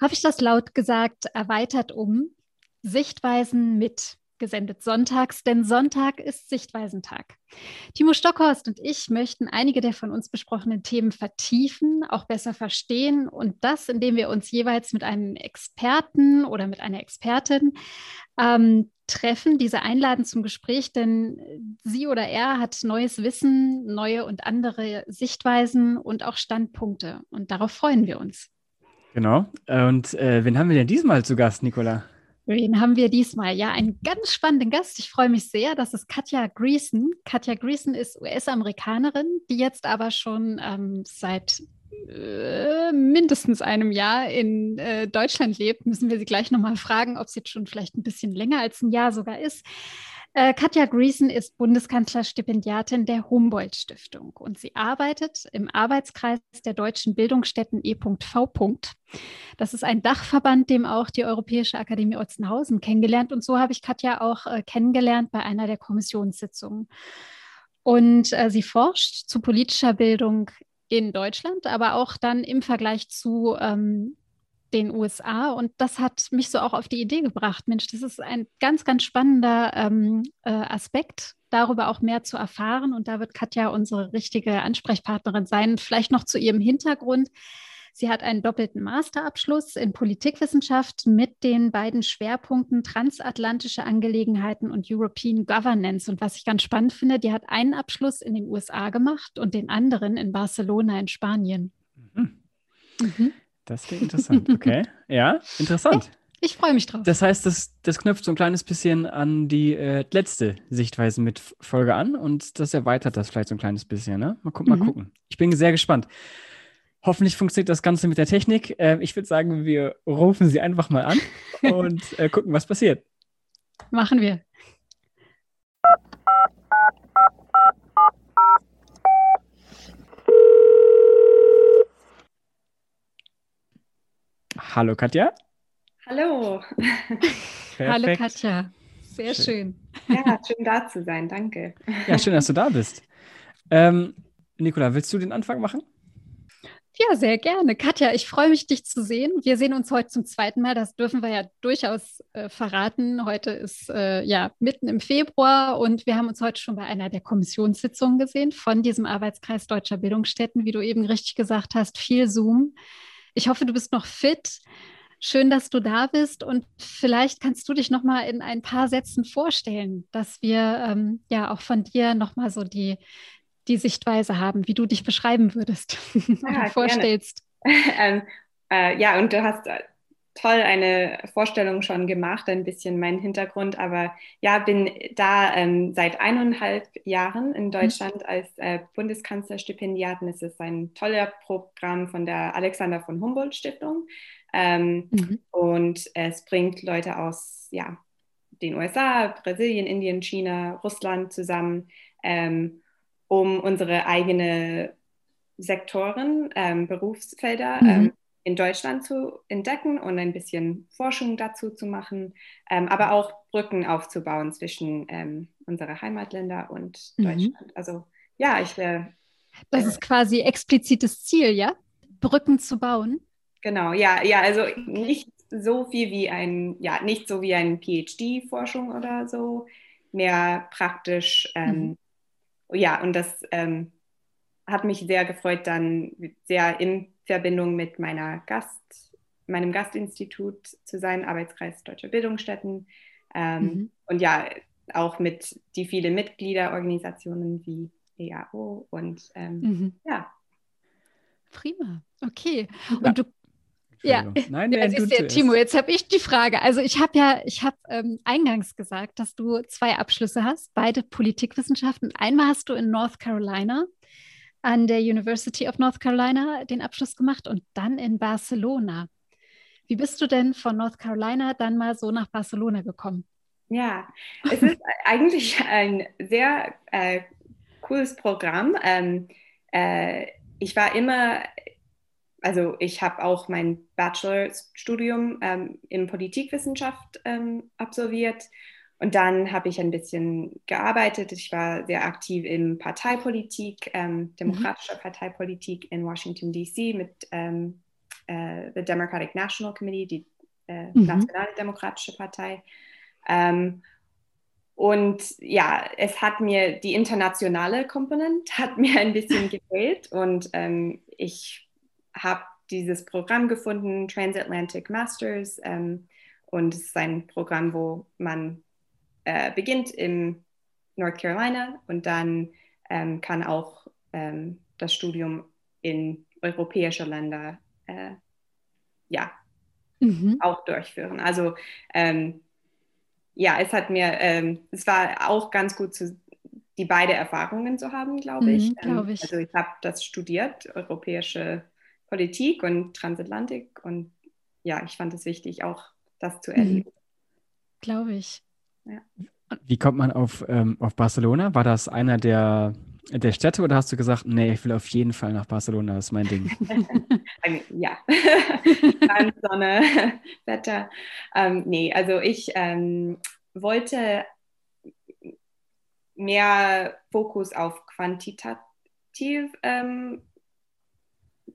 habe ich das laut gesagt, erweitert um Sichtweisen mit gesendet sonntags, denn Sonntag ist Sichtweisentag. Timo Stockhorst und ich möchten einige der von uns besprochenen Themen vertiefen, auch besser verstehen und das, indem wir uns jeweils mit einem Experten oder mit einer Expertin ähm, treffen, diese einladen zum Gespräch, denn sie oder er hat neues Wissen, neue und andere Sichtweisen und auch Standpunkte und darauf freuen wir uns. Genau. Und äh, wen haben wir denn diesmal zu Gast, Nicola? Wen haben wir diesmal? Ja, einen ganz spannenden Gast. Ich freue mich sehr. Das ist Katja Greason. Katja Greason ist US-Amerikanerin, die jetzt aber schon ähm, seit äh, mindestens einem Jahr in äh, Deutschland lebt. Müssen wir sie gleich nochmal fragen, ob sie jetzt schon vielleicht ein bisschen länger als ein Jahr sogar ist. Äh, Katja Greason ist Bundeskanzlerstipendiatin der Humboldt-Stiftung und sie arbeitet im Arbeitskreis der deutschen Bildungsstätten E.V. Das ist ein Dachverband, dem auch die Europäische Akademie Otzenhausen kennengelernt. Und so habe ich Katja auch äh, kennengelernt bei einer der Kommissionssitzungen. Und äh, sie forscht zu politischer Bildung in Deutschland, aber auch dann im Vergleich zu ähm, den USA. Und das hat mich so auch auf die Idee gebracht, Mensch, das ist ein ganz, ganz spannender ähm, äh, Aspekt, darüber auch mehr zu erfahren. Und da wird Katja unsere richtige Ansprechpartnerin sein. Vielleicht noch zu ihrem Hintergrund. Sie hat einen doppelten Masterabschluss in Politikwissenschaft mit den beiden Schwerpunkten transatlantische Angelegenheiten und European Governance. Und was ich ganz spannend finde, die hat einen Abschluss in den USA gemacht und den anderen in Barcelona in Spanien. Mhm. Mhm. Das klingt interessant. Okay. ja, interessant. Ich, ich freue mich drauf. Das heißt, das, das knüpft so ein kleines bisschen an die äh, letzte Sichtweise mit Folge an und das erweitert das vielleicht so ein kleines bisschen. Ne? Mal, gu mhm. mal gucken. Ich bin sehr gespannt. Hoffentlich funktioniert das Ganze mit der Technik. Äh, ich würde sagen, wir rufen sie einfach mal an und äh, gucken, was passiert. Machen wir. Hallo Katja. Hallo. Hallo Katja. Sehr schön. schön. Ja, schön da zu sein. Danke. Ja, schön, dass du da bist. Ähm, Nicola, willst du den Anfang machen? Ja, sehr gerne. Katja, ich freue mich, dich zu sehen. Wir sehen uns heute zum zweiten Mal. Das dürfen wir ja durchaus äh, verraten. Heute ist äh, ja mitten im Februar und wir haben uns heute schon bei einer der Kommissionssitzungen gesehen von diesem Arbeitskreis Deutscher Bildungsstätten, wie du eben richtig gesagt hast, viel Zoom. Ich hoffe, du bist noch fit. Schön, dass du da bist und vielleicht kannst du dich noch mal in ein paar Sätzen vorstellen, dass wir ähm, ja auch von dir noch mal so die, die Sichtweise haben, wie du dich beschreiben würdest ja, vorstellst. ähm, äh, ja, und du hast äh, toll eine Vorstellung schon gemacht, ein bisschen mein Hintergrund, aber ja, bin da ähm, seit eineinhalb Jahren in mhm. Deutschland als äh, Bundeskanzlerstipendiatin. Es ist ein toller Programm von der Alexander von Humboldt Stiftung ähm, mhm. und es bringt Leute aus ja, den USA, Brasilien, Indien, China, Russland zusammen, ähm, um unsere eigene Sektoren, ähm, Berufsfelder mhm ähm, in Deutschland zu entdecken und ein bisschen Forschung dazu zu machen, ähm, aber auch Brücken aufzubauen zwischen ähm, unserer Heimatländer und mhm. Deutschland. Also ja, ich wäre. Das äh, ist quasi explizites Ziel, ja? Brücken zu bauen. Genau, ja, ja, also nicht so viel wie ein, ja, nicht so wie ein PhD-Forschung oder so, mehr praktisch. Ähm, mhm. Ja, und das ähm, hat mich sehr gefreut, dann sehr in Verbindung mit meiner Gast, meinem Gastinstitut zu sein, Arbeitskreis Deutscher Bildungsstätten. Ähm, mhm. Und ja, auch mit die vielen Mitgliederorganisationen wie EAO und ähm, mhm. ja. Prima, okay. Und du ja, Nein, ja, siehst du, Timo, jetzt habe ich die Frage. Also ich habe ja, ich habe ähm, eingangs gesagt, dass du zwei Abschlüsse hast, beide Politikwissenschaften. Einmal hast du in North Carolina an der University of North Carolina den Abschluss gemacht und dann in Barcelona. Wie bist du denn von North Carolina dann mal so nach Barcelona gekommen? Ja, es ist eigentlich ein sehr äh, cooles Programm. Ähm, äh, ich war immer, also ich habe auch mein Bachelorstudium ähm, in Politikwissenschaft ähm, absolviert und dann habe ich ein bisschen gearbeitet. Ich war sehr aktiv in Parteipolitik, ähm, demokratischer mhm. Parteipolitik in Washington, D.C. mit ähm, äh, the Democratic National Committee, die äh, mhm. Nationale Demokratische Partei. Ähm, und ja, es hat mir die internationale Komponente hat mir ein bisschen gefehlt und ähm, ich habe dieses Programm gefunden, Transatlantic Masters. Ähm, und es ist ein Programm, wo man äh, beginnt in North Carolina und dann ähm, kann auch ähm, das Studium in europäische Länder äh, ja, mhm. auch durchführen. Also ähm, ja, es hat mir, ähm, es war auch ganz gut, zu, die beide Erfahrungen zu haben, glaube ich. Mhm, glaub ich. also ich habe das studiert, europäische Politik und Transatlantik und ja, ich fand es wichtig, auch das zu mhm. erleben. Mhm. Glaube ich. Ja. Wie kommt man auf, ähm, auf Barcelona? War das einer der, der Städte oder hast du gesagt, nee, ich will auf jeden Fall nach Barcelona, das ist mein Ding? ja, Land, Sonne, Wetter. Ähm, nee, also ich ähm, wollte mehr Fokus auf quantitativ ähm,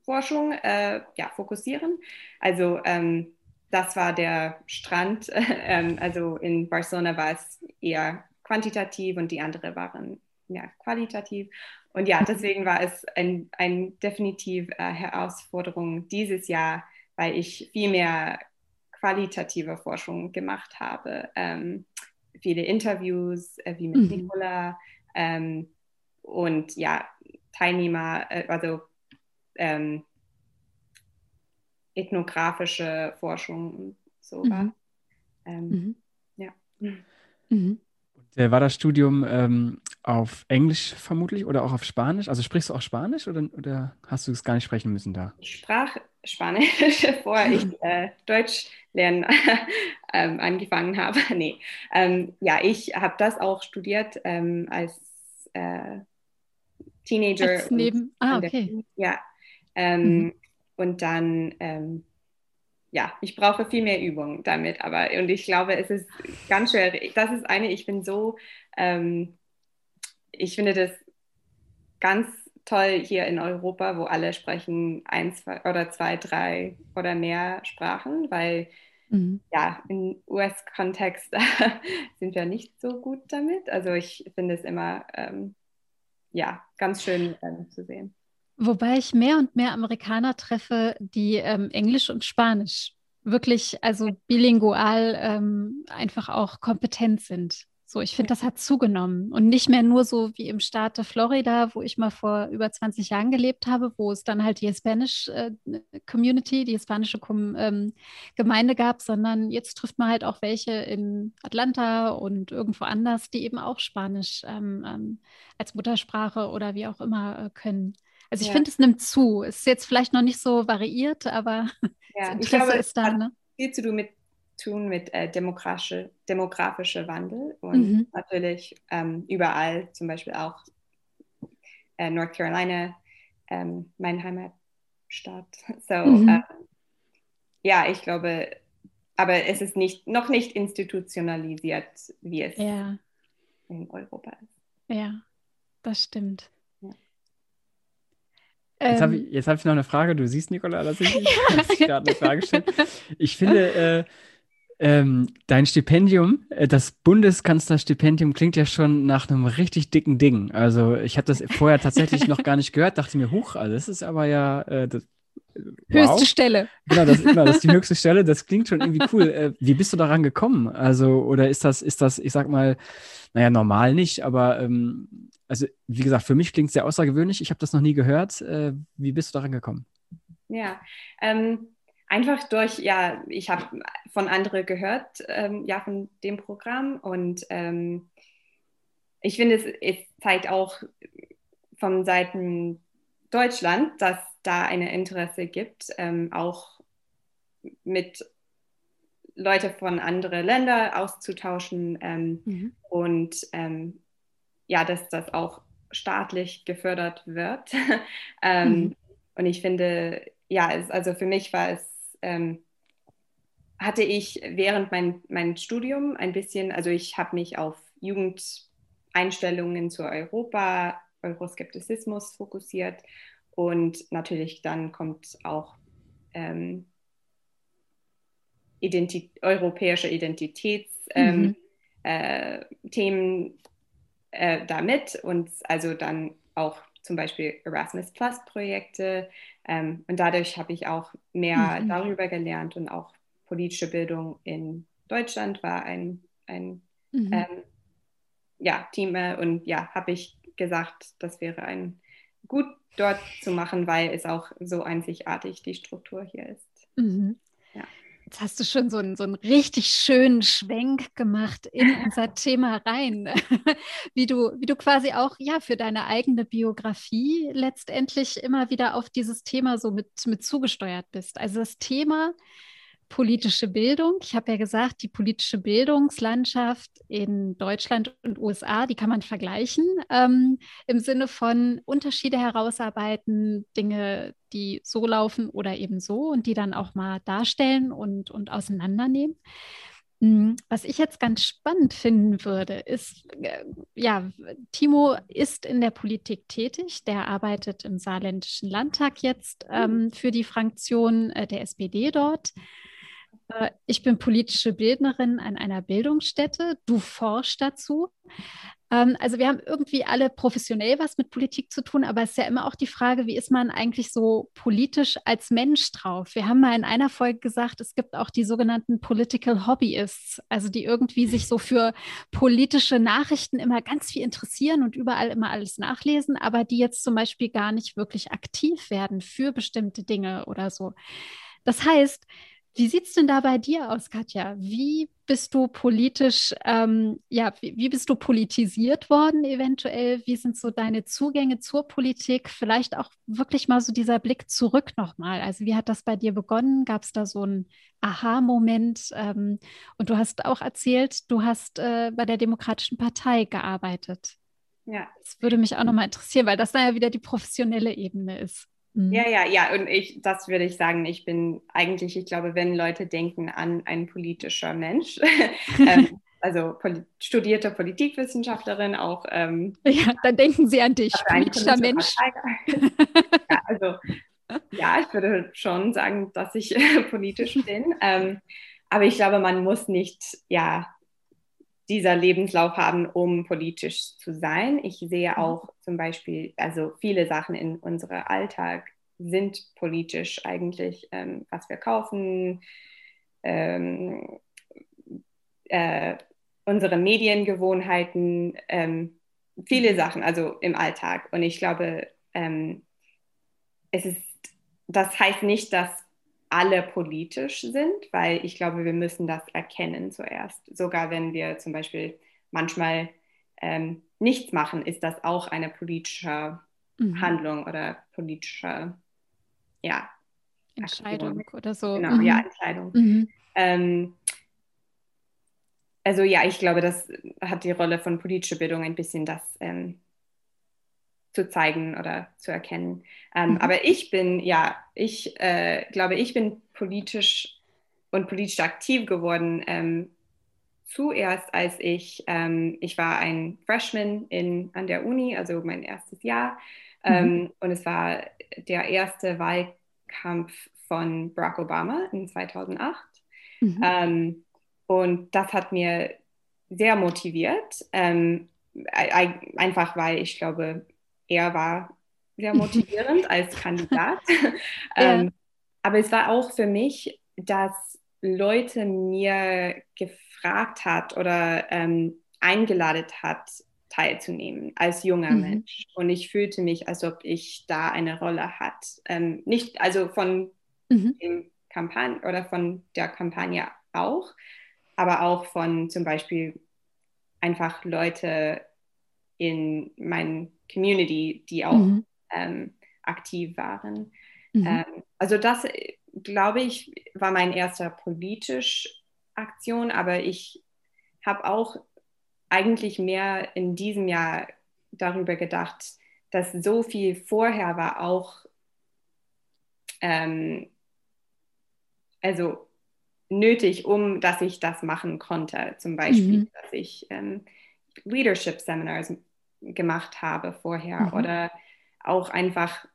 Forschung äh, ja, fokussieren. Also ähm, das war der Strand. Ähm, also in Barcelona war es eher quantitativ und die andere waren mehr qualitativ. Und ja, deswegen war es ein, ein definitiv äh, Herausforderung dieses Jahr, weil ich viel mehr qualitative Forschung gemacht habe. Ähm, viele Interviews, äh, wie mit mhm. Nicola ähm, und ja, Teilnehmer, äh, also ähm, ethnografische Forschung und so war. Mhm. Ähm, mhm. Ja. Mhm. Äh, war das Studium ähm, auf Englisch vermutlich oder auch auf Spanisch? Also sprichst du auch Spanisch oder, oder hast du es gar nicht sprechen müssen da? Ich sprach Spanisch, bevor ich äh, Deutsch lernen ähm, angefangen habe. nee. Ähm, ja, ich habe das auch studiert ähm, als äh, Teenager. Als neben, ah, okay. Der, ja, ähm, mhm. Und dann, ähm, ja, ich brauche viel mehr Übung damit, aber und ich glaube, es ist ganz schwer. Das ist eine, ich bin so, ähm, ich finde das ganz toll hier in Europa, wo alle sprechen ein, zwei oder zwei, drei oder mehr Sprachen, weil mhm. ja, im US-Kontext sind wir nicht so gut damit. Also ich finde es immer ähm, ja, ganz schön ähm, zu sehen. Wobei ich mehr und mehr Amerikaner treffe, die ähm, Englisch und Spanisch wirklich, also bilingual ähm, einfach auch kompetent sind. So, ich finde, das hat zugenommen und nicht mehr nur so wie im Staate Florida, wo ich mal vor über 20 Jahren gelebt habe, wo es dann halt die Spanish äh, Community, die hispanische Com ähm, Gemeinde gab, sondern jetzt trifft man halt auch welche in Atlanta und irgendwo anders, die eben auch Spanisch ähm, ähm als Muttersprache oder wie auch immer äh, können. Also ich ja. finde, es nimmt zu. Es ist jetzt vielleicht noch nicht so variiert, aber ja. das Interesse glaube, ist da. Ne? Viel zu tun mit, tun mit äh, demografische, demografischer Wandel und mhm. natürlich ähm, überall, zum Beispiel auch äh, North Carolina, ähm, meine Heimatstadt. So, mhm. äh, ja, ich glaube, aber es ist nicht, noch nicht institutionalisiert, wie es ja. in Europa ist. Ja, das stimmt. Jetzt habe ich, hab ich noch eine Frage. Du siehst, Nicola, dass ich, ich gerade eine Frage stelle. Ich finde, äh, ähm, dein Stipendium, äh, das Bundeskanzlerstipendium, klingt ja schon nach einem richtig dicken Ding. Also ich habe das vorher tatsächlich noch gar nicht gehört, dachte mir, huch, also das ist aber ja äh, das, wow. höchste Stelle. Genau das, genau, das ist die höchste Stelle. Das klingt schon irgendwie cool. Äh, wie bist du daran gekommen? Also, oder ist das, ist das, ich sag mal, naja, normal nicht, aber ähm, also wie gesagt, für mich klingt es sehr außergewöhnlich. Ich habe das noch nie gehört. Äh, wie bist du daran gekommen? Ja, ähm, einfach durch, ja, ich habe von anderen gehört, ähm, ja, von dem Programm und ähm, ich finde, es, es, zeigt auch von Seiten Deutschland, dass da ein Interesse gibt, ähm, auch mit Leute von anderen Ländern auszutauschen ähm, mhm. und ähm, ja, dass das auch staatlich gefördert wird. ähm, mhm. Und ich finde, ja, es, also für mich war es, ähm, hatte ich während mein, mein Studium ein bisschen, also ich habe mich auf Jugendeinstellungen zu Europa, Euroskeptizismus fokussiert und natürlich dann kommt auch ähm, Identi europäische Identitätsthemen mhm. äh, äh, damit und also dann auch zum Beispiel Erasmus Plus Projekte. Ähm, und dadurch habe ich auch mehr mhm. darüber gelernt und auch politische Bildung in Deutschland war ein, ein mhm. ähm, ja, Thema. Und ja, habe ich gesagt, das wäre ein gut dort zu machen, weil es auch so einzigartig die Struktur hier ist. Mhm. Jetzt hast du schon so einen, so einen richtig schönen Schwenk gemacht in unser Thema rein, wie du, wie du quasi auch ja für deine eigene Biografie letztendlich immer wieder auf dieses Thema so mit, mit zugesteuert bist. Also das Thema politische Bildung. Ich habe ja gesagt, die politische Bildungslandschaft in Deutschland und USA, die kann man vergleichen ähm, im Sinne von Unterschiede herausarbeiten, Dinge, die so laufen oder eben so und die dann auch mal darstellen und, und auseinandernehmen. Hm, was ich jetzt ganz spannend finden würde, ist, äh, ja, Timo ist in der Politik tätig. Der arbeitet im Saarländischen Landtag jetzt ähm, für die Fraktion äh, der SPD dort. Äh, ich bin politische Bildnerin an einer Bildungsstätte. Du forschst dazu. Ähm, also wir haben irgendwie alle professionell was mit Politik zu tun, aber es ist ja immer auch die Frage, wie ist man eigentlich so politisch als Mensch drauf? Wir haben mal in einer Folge gesagt, es gibt auch die sogenannten Political Hobbyists, also die irgendwie sich so für politische Nachrichten immer ganz viel interessieren und überall immer alles nachlesen, aber die jetzt zum Beispiel gar nicht wirklich aktiv werden für bestimmte Dinge oder so. Das heißt, wie sieht es denn da bei dir aus, Katja? Wie bist du politisch, ähm, ja, wie, wie, bist du politisiert worden eventuell? Wie sind so deine Zugänge zur Politik? Vielleicht auch wirklich mal so dieser Blick zurück nochmal. Also wie hat das bei dir begonnen? Gab es da so einen Aha-Moment? Ähm, und du hast auch erzählt, du hast äh, bei der Demokratischen Partei gearbeitet. Ja. Das würde mich auch nochmal interessieren, weil das da ja wieder die professionelle Ebene ist. Mhm. Ja, ja, ja. Und ich, das würde ich sagen, ich bin eigentlich, ich glaube, wenn Leute denken an ein politischer Mensch, ähm, also poli studierte Politikwissenschaftlerin auch. Ähm, ja, dann denken sie an dich, politischer Mensch. ja, also, ja, ich würde schon sagen, dass ich politisch bin. Ähm, aber ich glaube, man muss nicht, ja, dieser Lebenslauf haben, um politisch zu sein. Ich sehe mhm. auch zum Beispiel, also viele Sachen in unserem Alltag sind politisch eigentlich, ähm, was wir kaufen, ähm, äh, unsere Mediengewohnheiten, ähm, viele mhm. Sachen, also im Alltag. Und ich glaube, ähm, es ist, das heißt nicht, dass alle politisch sind, weil ich glaube, wir müssen das erkennen zuerst. Sogar wenn wir zum Beispiel manchmal ähm, nichts machen, ist das auch eine politische mhm. Handlung oder politische ja, Entscheidung Aktion. oder so. Genau, mhm. ja, Entscheidung. Mhm. Ähm, also ja, ich glaube, das hat die Rolle von politischer Bildung ein bisschen das ähm, zu zeigen oder zu erkennen. Ähm, mhm. Aber ich bin, ja, ich äh, glaube, ich bin politisch und politisch aktiv geworden. Ähm, zuerst, als ich, ähm, ich war ein Freshman in, an der Uni, also mein erstes Jahr. Mhm. Ähm, und es war der erste Wahlkampf von Barack Obama in 2008. Mhm. Ähm, und das hat mir sehr motiviert, ähm, einfach weil ich glaube, er war sehr motivierend als Kandidat. ähm, ja. Aber es war auch für mich, dass Leute mir gefragt hat oder ähm, eingeladen hat, teilzunehmen als junger mhm. Mensch. Und ich fühlte mich, als ob ich da eine Rolle hat. Ähm, nicht, also von mhm. dem Kampagne oder von der Kampagne auch, aber auch von zum Beispiel einfach Leute in meinen Community, die auch mhm. ähm, aktiv waren. Mhm. Ähm, also das, glaube ich, war mein erster politische Aktion, aber ich habe auch eigentlich mehr in diesem Jahr darüber gedacht, dass so viel vorher war auch ähm, also nötig, um dass ich das machen konnte. Zum Beispiel, mhm. dass ich ähm, Leadership Seminars gemacht habe vorher mhm. oder auch einfach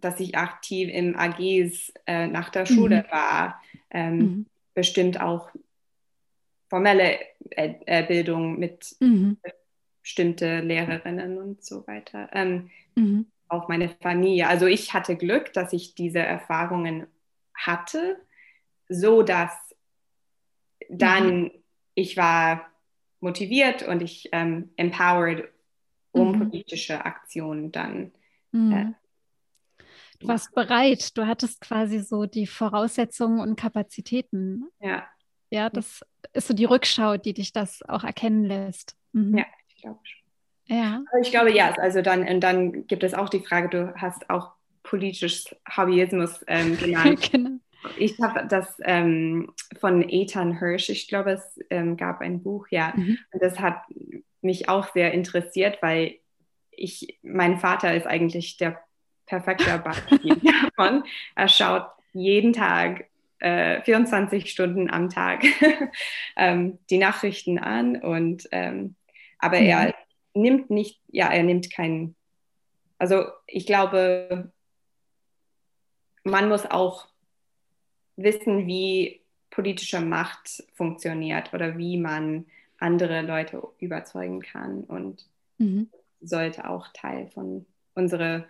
dass ich aktiv im AGs äh, nach der Schule mhm. war, ähm, mhm. bestimmt auch formelle äh, äh Bildung mit mhm. bestimmte Lehrerinnen und so weiter. Ähm, mhm. Auch meine Familie. Also ich hatte Glück, dass ich diese Erfahrungen hatte, so dass dann mhm. ich war motiviert und ich ähm, empowered, um mhm. politische Aktionen dann. Mhm. Äh, du warst bereit, du hattest quasi so die Voraussetzungen und Kapazitäten. Ja. Ja, das ist so die Rückschau, die dich das auch erkennen lässt. Mhm. Ja, ich glaube schon. Ja. Aber ich glaube, ja, also dann, und dann gibt es auch die Frage, du hast auch politisches Hobbyismus ähm, genannt. genau. Ich habe das ähm, von Ethan Hirsch, ich glaube, es ähm, gab ein Buch, ja. Mhm. Und das hat mich auch sehr interessiert, weil ich, mein Vater ist eigentlich der perfekte Beispiel davon. Er schaut jeden Tag äh, 24 Stunden am Tag ähm, die Nachrichten an und ähm, aber mhm. er nimmt nicht, ja, er nimmt keinen, also ich glaube, man muss auch wissen, wie politische Macht funktioniert oder wie man andere Leute überzeugen kann und mhm. sollte auch Teil von unserer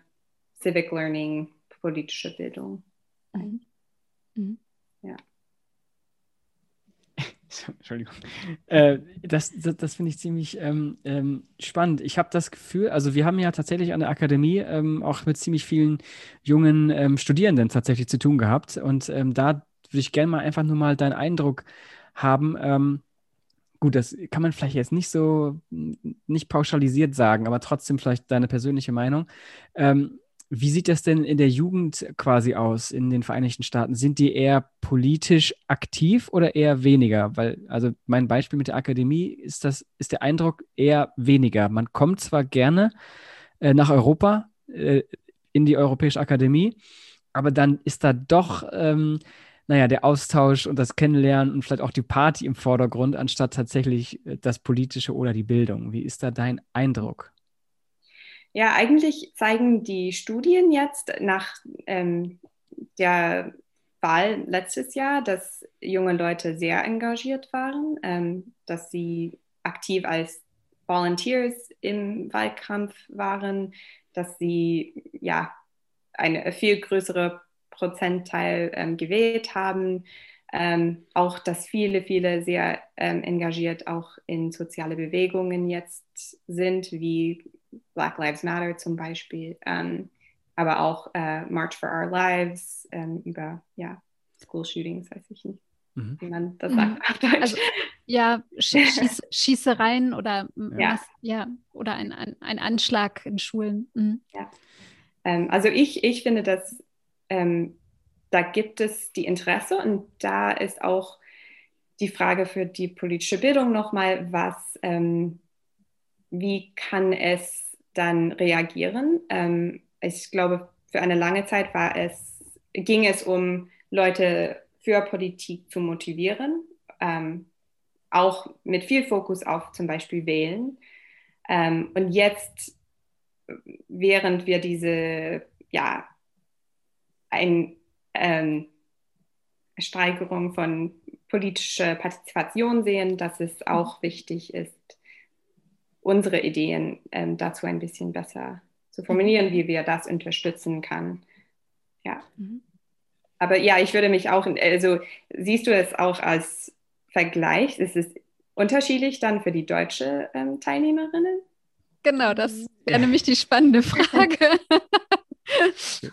Civic Learning, politische Bildung sein. Mhm. Mhm. Ja. Entschuldigung. Äh, das das, das finde ich ziemlich ähm, ähm, spannend. Ich habe das Gefühl, also wir haben ja tatsächlich an der Akademie ähm, auch mit ziemlich vielen jungen ähm, Studierenden tatsächlich zu tun gehabt. Und ähm, da würde ich gerne mal einfach nur mal deinen Eindruck haben. Ähm, gut, das kann man vielleicht jetzt nicht so, nicht pauschalisiert sagen, aber trotzdem vielleicht deine persönliche Meinung. Wie sieht das denn in der Jugend quasi aus in den Vereinigten Staaten? Sind die eher politisch aktiv oder eher weniger? Weil, also mein Beispiel mit der Akademie ist das, ist der Eindruck eher weniger. Man kommt zwar gerne äh, nach Europa, äh, in die Europäische Akademie, aber dann ist da doch, ähm, naja, der Austausch und das Kennenlernen und vielleicht auch die Party im Vordergrund, anstatt tatsächlich äh, das Politische oder die Bildung. Wie ist da dein Eindruck? Ja, eigentlich zeigen die Studien jetzt nach ähm, der Wahl letztes Jahr, dass junge Leute sehr engagiert waren, ähm, dass sie aktiv als Volunteers im Wahlkampf waren, dass sie ja eine viel größere Prozentteil ähm, gewählt haben. Ähm, auch, dass viele, viele sehr ähm, engagiert auch in soziale Bewegungen jetzt sind, wie Black Lives Matter zum Beispiel, ähm, aber auch äh, March for Our Lives ähm, über ja, School Shootings, weiß ich nicht, mhm. wie man das sagt auf Deutsch. Also, ja, Schieß, Schießereien oder, ja. Was, ja, oder ein, ein, ein, Anschlag in Schulen. Mhm. Ja. Ähm, also ich, ich finde, dass ähm, da gibt es die Interesse und da ist auch die Frage für die politische Bildung nochmal, was, ähm, wie kann es dann reagieren. Ähm, ich glaube, für eine lange Zeit war es, ging es um Leute für Politik zu motivieren, ähm, auch mit viel Fokus auf zum Beispiel Wählen. Ähm, und jetzt, während wir diese, ja, ein, ähm, Steigerung von politischer Partizipation sehen, dass es auch wichtig ist, unsere Ideen ähm, dazu ein bisschen besser zu formulieren, wie wir das unterstützen kann. Ja. Mhm. Aber ja, ich würde mich auch, also siehst du es auch als Vergleich? Ist es unterschiedlich dann für die deutsche ähm, Teilnehmerinnen? Genau, das wäre nämlich die spannende Frage.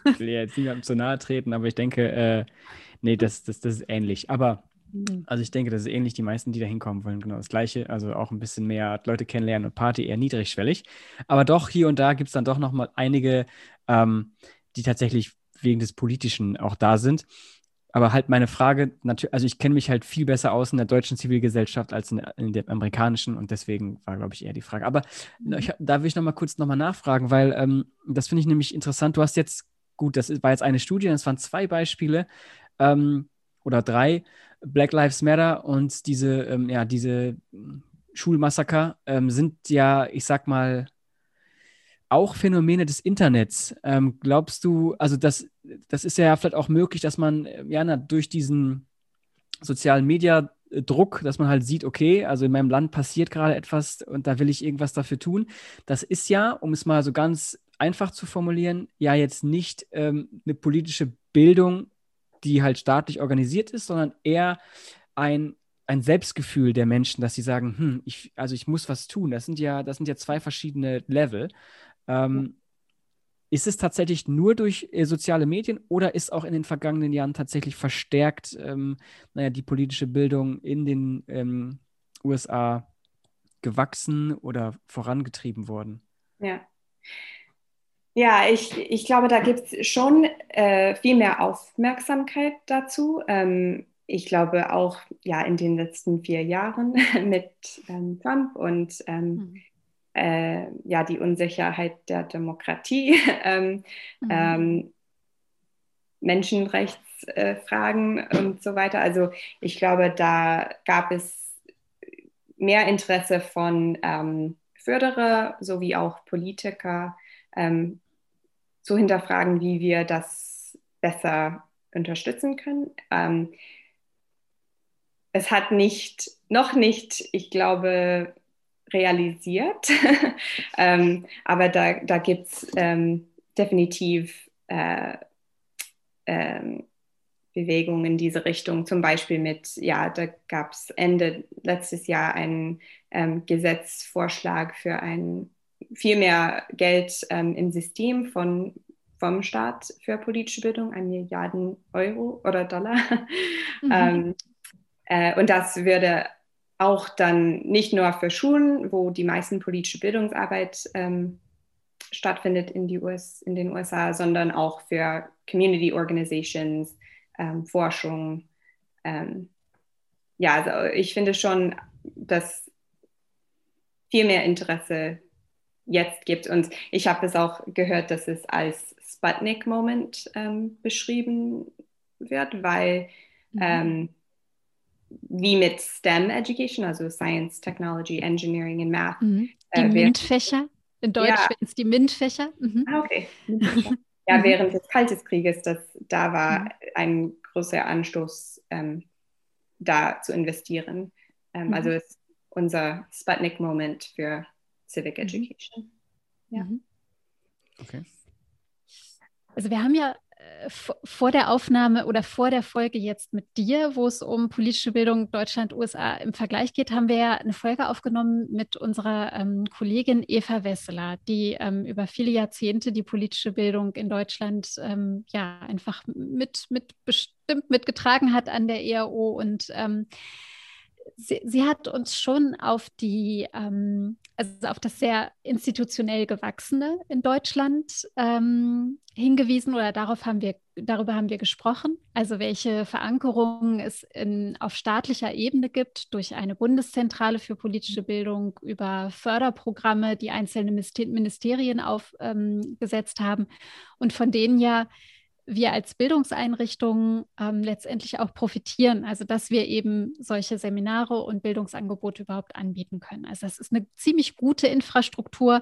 ich will jetzt niemandem zu nahe treten, aber ich denke, äh, nee, das, das, das ist ähnlich. Aber Mhm. Also ich denke, das ist ähnlich die meisten, die da hinkommen wollen. Genau das Gleiche. Also auch ein bisschen mehr Leute kennenlernen und Party eher niedrigschwellig. Aber doch hier und da gibt es dann doch nochmal einige, ähm, die tatsächlich wegen des Politischen auch da sind. Aber halt meine Frage, also ich kenne mich halt viel besser aus in der deutschen Zivilgesellschaft als in der, in der amerikanischen und deswegen war, glaube ich, eher die Frage. Aber mhm. ich, da will ich nochmal kurz nochmal nachfragen, weil ähm, das finde ich nämlich interessant. Du hast jetzt, gut, das war jetzt eine Studie, das waren zwei Beispiele ähm, oder drei. Black Lives Matter und diese, ähm, ja, diese Schulmassaker ähm, sind ja, ich sag mal, auch Phänomene des Internets. Ähm, glaubst du, also das, das ist ja vielleicht auch möglich, dass man ja na, durch diesen sozialen Media Druck, dass man halt sieht, okay, also in meinem Land passiert gerade etwas und da will ich irgendwas dafür tun. Das ist ja, um es mal so ganz einfach zu formulieren, ja jetzt nicht ähm, eine politische Bildung, die halt staatlich organisiert ist, sondern eher ein, ein Selbstgefühl der Menschen, dass sie sagen, hm, ich, also ich muss was tun. Das sind ja, das sind ja zwei verschiedene Level. Ähm, ist es tatsächlich nur durch äh, soziale Medien oder ist auch in den vergangenen Jahren tatsächlich verstärkt, ähm, naja, die politische Bildung in den ähm, USA gewachsen oder vorangetrieben worden? Ja. Ja, ich, ich glaube, da gibt es schon äh, viel mehr Aufmerksamkeit dazu. Ähm, ich glaube auch ja in den letzten vier Jahren mit ähm, Trump und ähm, mhm äh, ja, die Unsicherheit der Demokratie, ähm, mhm. ähm, Menschenrechtsfragen äh, und so weiter. Also ich glaube, da gab es mehr Interesse von ähm, Förderer sowie auch Politiker ähm, zu hinterfragen, wie wir das besser unterstützen können. Ähm, es hat nicht, noch nicht, ich glaube, realisiert. ähm, aber da, da gibt es ähm, definitiv äh, ähm, Bewegungen in diese Richtung. Zum Beispiel mit, ja, da gab es Ende letztes Jahr einen ähm, Gesetzvorschlag für ein viel mehr Geld ähm, im System von vom Staat für politische Bildung, ein Milliarden Euro oder Dollar. Mhm. ähm, äh, und das würde auch dann nicht nur für Schulen, wo die meisten politische Bildungsarbeit ähm, stattfindet in, die US, in den USA, sondern auch für Community Organizations, ähm, Forschung. Ähm, ja, also ich finde schon, dass viel mehr Interesse jetzt gibt. Und ich habe es auch gehört, dass es als Sputnik-Moment ähm, beschrieben wird, weil mhm ähm, wie mit STEM Education, also Science, Technology, Engineering und Math. Mhm. Die äh, MINT-Fächer. In Deutsch ja. es die MINT-Fächer. Mhm. Ah, okay. ja, mhm. während des Kalten Krieges, das, da war mhm. ein großer Anstoß, ähm, da zu investieren. Ähm, mhm. Also ist unser Sputnik-Moment für Civic mhm. Education. Ja. Okay. Also wir haben ja vor der Aufnahme oder vor der Folge jetzt mit dir, wo es um politische Bildung Deutschland-USA im Vergleich geht, haben wir ja eine Folge aufgenommen mit unserer ähm, Kollegin Eva Wesseler, die ähm, über viele Jahrzehnte die politische Bildung in Deutschland ähm, ja einfach mit, mit bestimmt mitgetragen hat an der ERO und ähm, sie, sie, hat uns schon auf die, ähm, also auf das sehr institutionell gewachsene in Deutschland ähm, hingewiesen oder darauf haben wir, darüber haben wir gesprochen. Also welche Verankerungen es in, auf staatlicher Ebene gibt durch eine Bundeszentrale für politische Bildung über Förderprogramme, die einzelne Ministerien aufgesetzt ähm, haben und von denen ja wir als Bildungseinrichtungen ähm, letztendlich auch profitieren. Also dass wir eben solche Seminare und Bildungsangebote überhaupt anbieten können. Also das ist eine ziemlich gute Infrastruktur,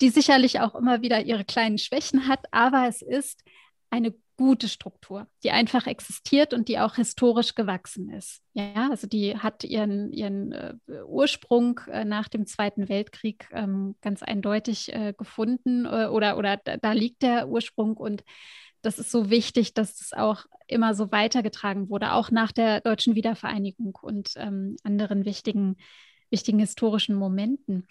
die sicherlich auch immer wieder ihre kleinen Schwächen hat, aber es ist eine gute Struktur, die einfach existiert und die auch historisch gewachsen ist. Ja, also die hat ihren, ihren äh, Ursprung äh, nach dem Zweiten Weltkrieg ähm, ganz eindeutig äh, gefunden äh, oder, oder da, da liegt der Ursprung und das ist so wichtig, dass es auch immer so weitergetragen wurde, auch nach der deutschen Wiedervereinigung und ähm, anderen wichtigen, wichtigen historischen Momenten.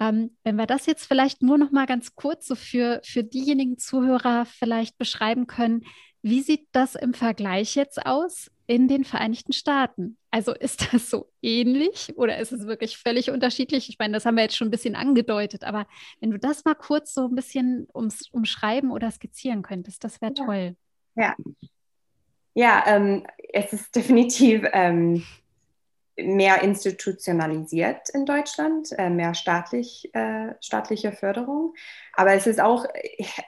Ähm, wenn wir das jetzt vielleicht nur noch mal ganz kurz so für, für diejenigen Zuhörer vielleicht beschreiben können, wie sieht das im Vergleich jetzt aus in den Vereinigten Staaten? Also ist das so ähnlich oder ist es wirklich völlig unterschiedlich? Ich meine, das haben wir jetzt schon ein bisschen angedeutet, aber wenn du das mal kurz so ein bisschen ums, umschreiben oder skizzieren könntest, das wäre ja. toll. Ja, ja ähm, es ist definitiv ähm, mehr institutionalisiert in Deutschland, äh, mehr staatlich, äh, staatliche Förderung. Aber es ist auch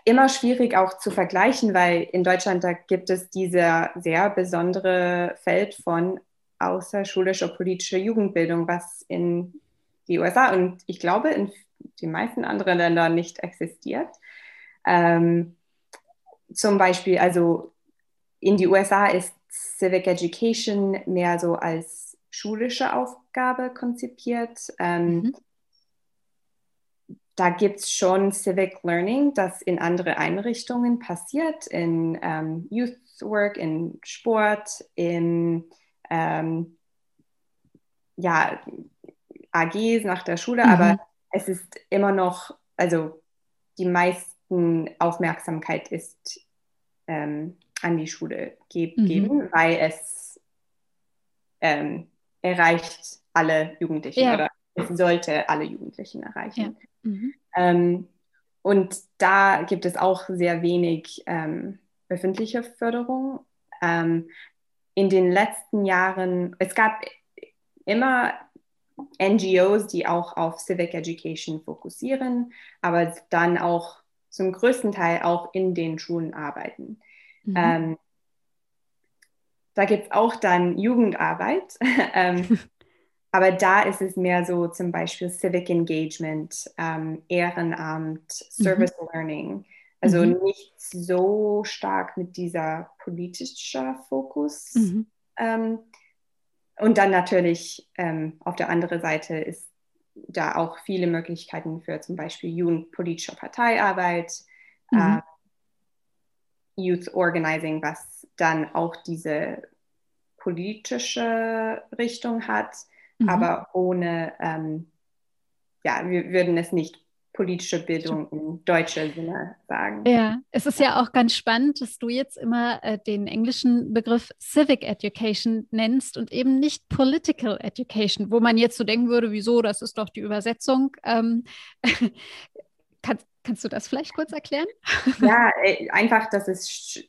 immer schwierig auch zu vergleichen, weil in Deutschland da gibt es diese sehr besondere Feld von außerschulischer politischer Jugendbildung, was in die USA und ich glaube in die meisten anderen Länder nicht existiert. Ähm, zum Beispiel, also in die USA ist Civic Education mehr so als schulische Aufgabe konzipiert. Ähm, mhm. Da gibt es schon Civic Learning, das in andere Einrichtungen passiert, in ähm, Youth Work, in Sport, in ähm, ja, AGs nach der Schule, mhm. aber es ist immer noch, also die meisten Aufmerksamkeit ist ähm, an die Schule ge mhm. weil es ähm, erreicht alle Jugendlichen ja. oder es sollte alle Jugendlichen erreichen. Ja. Mhm. Ähm, und da gibt es auch sehr wenig ähm, öffentliche Förderung. Ähm, in den letzten Jahren, es gab immer NGOs, die auch auf Civic Education fokussieren, aber dann auch zum größten Teil auch in den Schulen arbeiten. Mhm. Ähm, da gibt es auch dann Jugendarbeit, ähm, aber da ist es mehr so zum Beispiel Civic Engagement, ähm, Ehrenamt, mhm. Service mhm. Learning. Also mhm. nicht so stark mit dieser politischer Fokus. Mhm. Ähm, und dann natürlich ähm, auf der anderen Seite ist da auch viele Möglichkeiten für zum Beispiel jugendpolitische Parteiarbeit, mhm. Youth Organizing, was dann auch diese politische Richtung hat, mhm. aber ohne, ähm, ja, wir würden es nicht politische Bildung im deutschen Sinne sagen. Ja, es ist ja auch ganz spannend, dass du jetzt immer äh, den englischen Begriff Civic Education nennst und eben nicht Political Education, wo man jetzt so denken würde, wieso, das ist doch die Übersetzung. Ähm, kann, kannst du das vielleicht kurz erklären? Ja, äh, einfach, dass es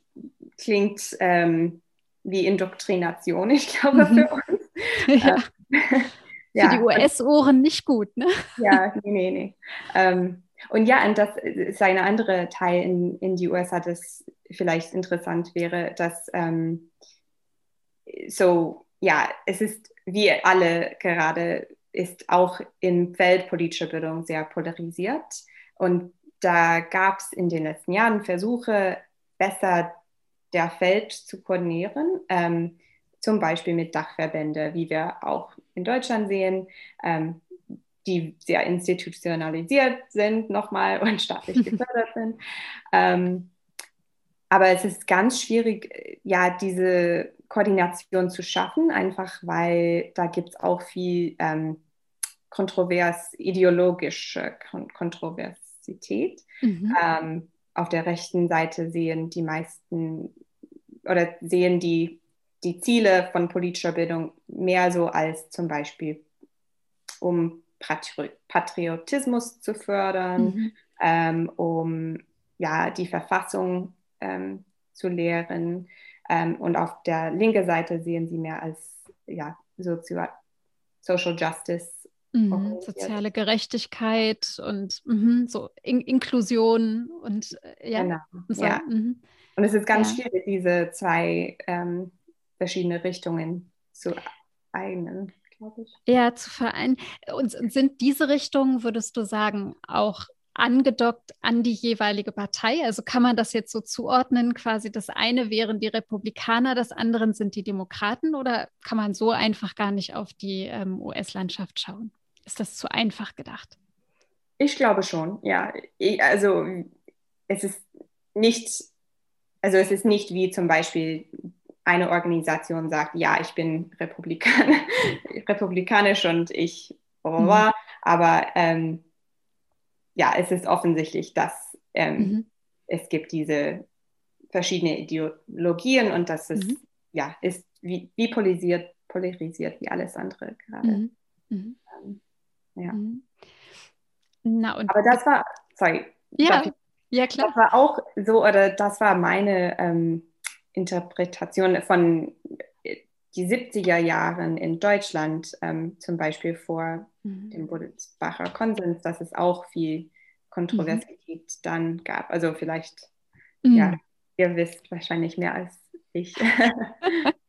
klingt ähm, wie Indoktrination, ich glaube, für mhm. uns. Ja. Ähm, ja. Für die US-Ohren nicht gut, ne? Ja, nee, nee, nee. Ähm, und ja, und das ist ein anderer Teil in, in die USA, das vielleicht interessant wäre, dass ähm, so, ja, es ist wie alle gerade, ist auch im Feld politischer Bildung sehr polarisiert. Und da gab es in den letzten Jahren Versuche, besser der Feld zu koordinieren. Ähm, zum Beispiel mit Dachverbände, wie wir auch in Deutschland sehen, ähm, die sehr institutionalisiert sind nochmal und staatlich gefördert sind. Ähm, aber es ist ganz schwierig, ja, diese Koordination zu schaffen, einfach weil da gibt es auch viel ähm, kontrovers, ideologische Kontroversität. Mhm. Ähm, auf der rechten Seite sehen die meisten oder sehen die die Ziele von politischer Bildung mehr so als zum Beispiel, um Patriotismus zu fördern, mhm. ähm, um ja, die Verfassung ähm, zu lehren. Ähm, und auf der linken Seite sehen sie mehr als ja, Sozial Social Justice. Mhm, soziale Gerechtigkeit und mh, so In Inklusion und äh, ja. Genau. So, ja. Mhm. Und es ist ganz ja. schwierig, diese zwei ähm, verschiedene Richtungen zu eignen, glaube ich. Ja, zu vereinen. Und sind diese Richtungen, würdest du sagen, auch angedockt an die jeweilige Partei? Also kann man das jetzt so zuordnen, quasi das eine wären die Republikaner, das andere sind die Demokraten oder kann man so einfach gar nicht auf die ähm, US-Landschaft schauen? Ist das zu einfach gedacht? Ich glaube schon, ja. Also es ist nicht, also es ist nicht wie zum Beispiel eine Organisation sagt, ja, ich bin Republikan republikanisch und ich, mhm. aber ähm, ja, es ist offensichtlich, dass ähm, mhm. es gibt diese verschiedenen Ideologien und dass es mhm. ja ist wie, wie polarisiert, polarisiert wie alles andere gerade. Ja. Mhm. Na, aber das war, sorry. Ja, ja klar. Das war auch so, oder das war meine ähm, Interpretation von äh, die 70er Jahren in Deutschland, ähm, zum Beispiel vor mhm. dem Budelsbacher Konsens, dass es auch viel Kontroversität mhm. dann gab. Also vielleicht, mhm. ja, ihr wisst wahrscheinlich mehr als ich.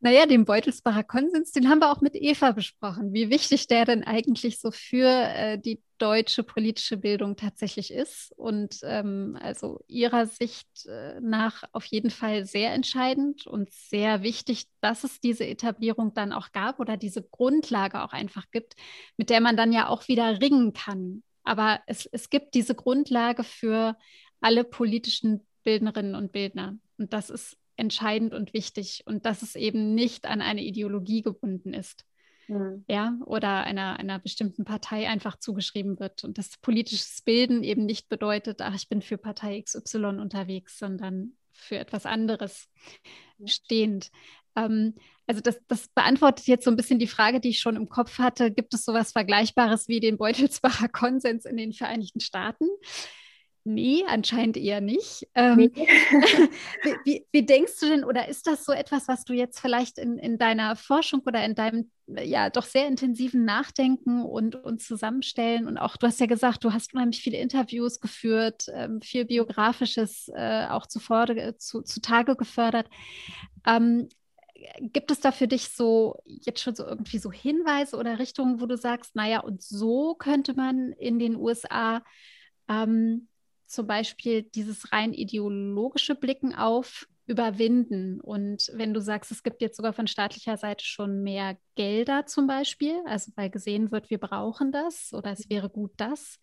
Naja, den Beutelsbacher Konsens, den haben wir auch mit Eva besprochen, wie wichtig der denn eigentlich so für äh, die deutsche politische Bildung tatsächlich ist. Und ähm, also ihrer Sicht äh, nach auf jeden Fall sehr entscheidend und sehr wichtig, dass es diese Etablierung dann auch gab oder diese Grundlage auch einfach gibt, mit der man dann ja auch wieder ringen kann. Aber es, es gibt diese Grundlage für alle politischen Bildnerinnen und Bildner. Und das ist entscheidend und wichtig und dass es eben nicht an eine Ideologie gebunden ist. Mhm. Ja, oder einer, einer bestimmten Partei einfach zugeschrieben wird. Und das politisches Bilden eben nicht bedeutet, ach, ich bin für Partei XY unterwegs, sondern für etwas anderes stehend. Ähm, also das, das beantwortet jetzt so ein bisschen die Frage, die ich schon im Kopf hatte. Gibt es sowas Vergleichbares wie den Beutelsbacher Konsens in den Vereinigten Staaten? Nee, anscheinend eher nicht. Ähm, nee. wie, wie, denkst du denn, oder ist das so etwas, was du jetzt vielleicht in, in deiner Forschung oder in deinem ja doch sehr intensiven Nachdenken und, und Zusammenstellen und auch, du hast ja gesagt, du hast unheimlich viele Interviews geführt, ähm, viel Biografisches äh, auch zuvor, zu, zutage gefördert. Ähm, gibt es da für dich so jetzt schon so irgendwie so Hinweise oder Richtungen, wo du sagst, naja, und so könnte man in den USA ähm, zum Beispiel dieses rein ideologische Blicken auf überwinden. Und wenn du sagst, es gibt jetzt sogar von staatlicher Seite schon mehr Gelder zum Beispiel, also weil gesehen wird, wir brauchen das oder es wäre gut das,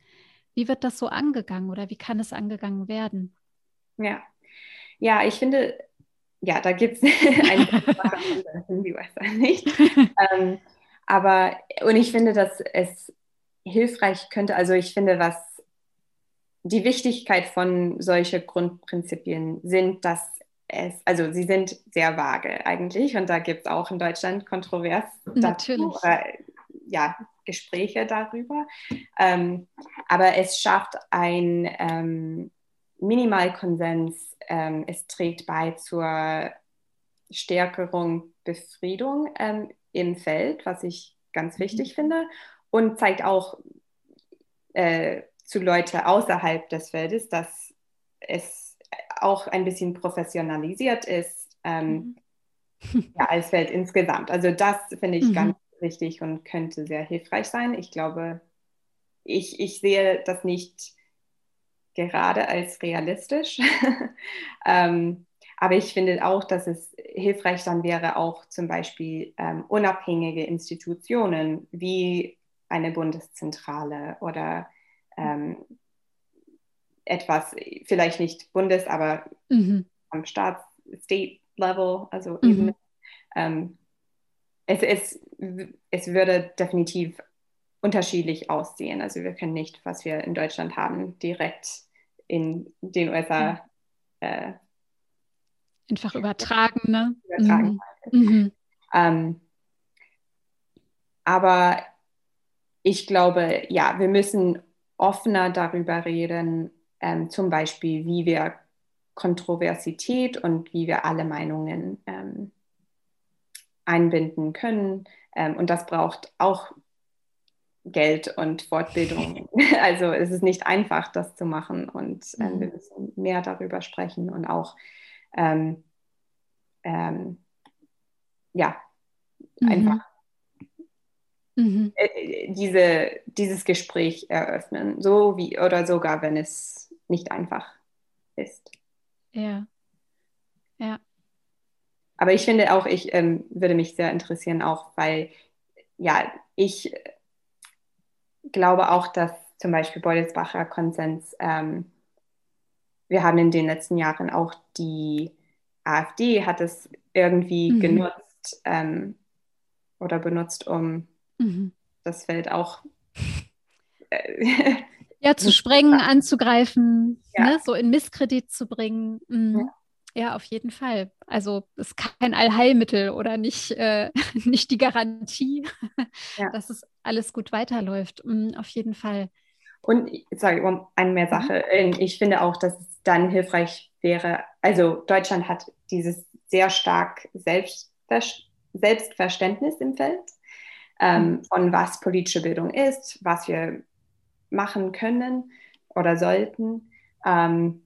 wie wird das so angegangen oder wie kann es angegangen werden? Ja, ja, ich finde, ja, da gibt es eine in die USA nicht. ähm, aber, und ich finde, dass es hilfreich könnte, also ich finde, was die Wichtigkeit von solchen Grundprinzipien sind, dass es, also sie sind sehr vage eigentlich und da gibt es auch in Deutschland kontrovers Natürlich. Dazu, oder, ja, Gespräche darüber. Ähm, aber es schafft ein ähm, Minimalkonsens, ähm, es trägt bei zur Stärkerung Befriedung ähm, im Feld, was ich ganz wichtig mhm. finde und zeigt auch äh, zu Leute außerhalb des Feldes, dass es auch ein bisschen professionalisiert ist ähm, mhm. ja, als Feld insgesamt. Also das finde ich mhm. ganz wichtig und könnte sehr hilfreich sein. Ich glaube, ich, ich sehe das nicht gerade als realistisch. ähm, aber ich finde auch, dass es hilfreich dann wäre, auch zum Beispiel ähm, unabhängige Institutionen wie eine Bundeszentrale oder ähm, etwas, vielleicht nicht Bundes, aber mhm. am Staats-, State-Level, also mhm. Ebene. Ähm, es, es, es würde definitiv unterschiedlich aussehen. Also wir können nicht, was wir in Deutschland haben, direkt in den USA äh, einfach übertragen. Ne? übertragen. Mhm. mhm. Ähm, aber ich glaube, ja, wir müssen offener darüber reden, ähm, zum Beispiel, wie wir Kontroversität und wie wir alle Meinungen ähm, einbinden können. Ähm, und das braucht auch Geld und Fortbildung. also es ist nicht einfach, das zu machen und ähm, wir mhm. müssen mehr darüber sprechen und auch ähm, ähm, ja, mhm. einfach mhm. Äh, diese, dieses Gespräch eröffnen, so wie oder sogar wenn es nicht einfach ist. Ja. Ja. Aber ich finde auch, ich ähm, würde mich sehr interessieren, auch weil ja, ich glaube auch, dass zum Beispiel Beutelsbacher Konsens, ähm, wir haben in den letzten Jahren auch die AfD hat es irgendwie mhm. genutzt ähm, oder benutzt, um mhm. das Feld auch äh, ja, zu sprengen, anzugreifen, ja. ne, so in Misskredit zu bringen. Mhm. Ja. Ja, auf jeden Fall. Also es ist kein Allheilmittel oder nicht, äh, nicht die Garantie, ja. dass es alles gut weiterläuft. Mhm, auf jeden Fall. Und sorry, um eine mehr Sache. Mhm. Ich finde auch, dass es dann hilfreich wäre. Also Deutschland hat dieses sehr stark Selbstver Selbstverständnis im Feld ähm, von was politische Bildung ist, was wir machen können oder sollten. Ähm,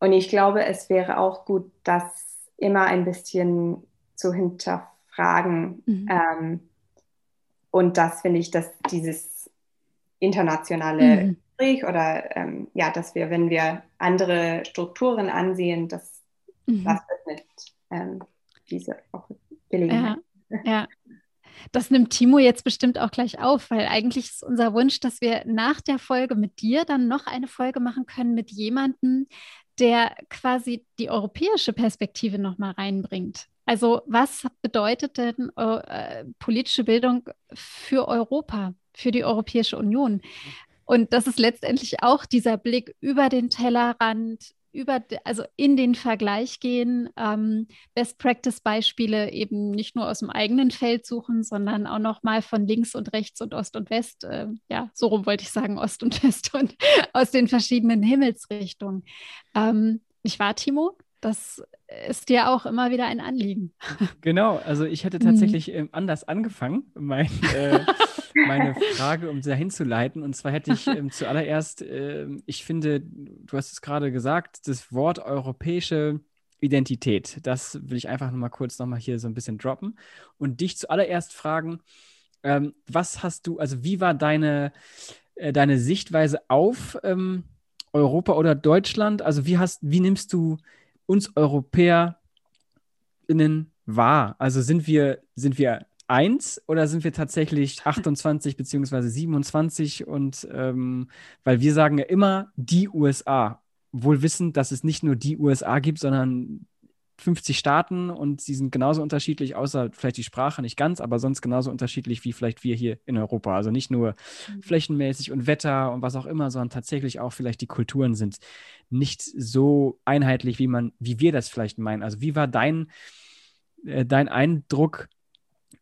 und ich glaube, es wäre auch gut, das immer ein bisschen zu hinterfragen Fragen. Mhm. Ähm, und das finde ich, dass dieses internationale mhm. Gespräch oder ähm, ja, dass wir, wenn wir andere Strukturen ansehen, dass mhm. das öffnet ähm, diese Gelegenheit. Ja, ja. Das nimmt Timo jetzt bestimmt auch gleich auf, weil eigentlich ist unser Wunsch, dass wir nach der Folge mit dir dann noch eine Folge machen können mit jemandem, der quasi die europäische Perspektive nochmal reinbringt. Also was bedeutet denn äh, politische Bildung für Europa, für die Europäische Union? Und das ist letztendlich auch dieser Blick über den Tellerrand, über, also in den Vergleich gehen, ähm, Best-Practice-Beispiele eben nicht nur aus dem eigenen Feld suchen, sondern auch noch mal von links und rechts und Ost und West, äh, ja, so rum wollte ich sagen, Ost und West und aus den verschiedenen Himmelsrichtungen. Ähm, nicht wahr, Timo? Das ist dir auch immer wieder ein Anliegen. Genau, also ich hätte tatsächlich mhm. anders angefangen, mein, äh, meine Frage, um dahin zu leiten. Und zwar hätte ich ähm, zuallererst, äh, ich finde, du hast es gerade gesagt, das Wort europäische Identität. Das will ich einfach nochmal kurz nochmal hier so ein bisschen droppen und dich zuallererst fragen, ähm, was hast du, also wie war deine, äh, deine Sichtweise auf ähm, Europa oder Deutschland? Also wie hast, wie nimmst du uns EuropäerInnen wahr? Also sind wir, sind wir eins oder sind wir tatsächlich 28 beziehungsweise 27 und ähm, weil wir sagen ja immer die USA, wohl wissend, dass es nicht nur die USA gibt, sondern 50 Staaten und sie sind genauso unterschiedlich, außer vielleicht die Sprache nicht ganz, aber sonst genauso unterschiedlich wie vielleicht wir hier in Europa. Also nicht nur mhm. flächenmäßig und Wetter und was auch immer, sondern tatsächlich auch vielleicht die Kulturen sind nicht so einheitlich, wie man, wie wir das vielleicht meinen. Also wie war dein, äh, dein Eindruck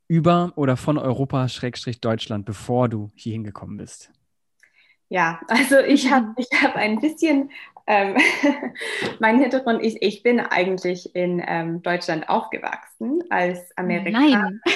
über oder von Europa Schrägstrich Deutschland, bevor du hier hingekommen bist? Ja, also ich habe ich hab ein bisschen ähm, mein Hintergrund, ich, ich bin eigentlich in ähm, Deutschland aufgewachsen als Amerikanerin.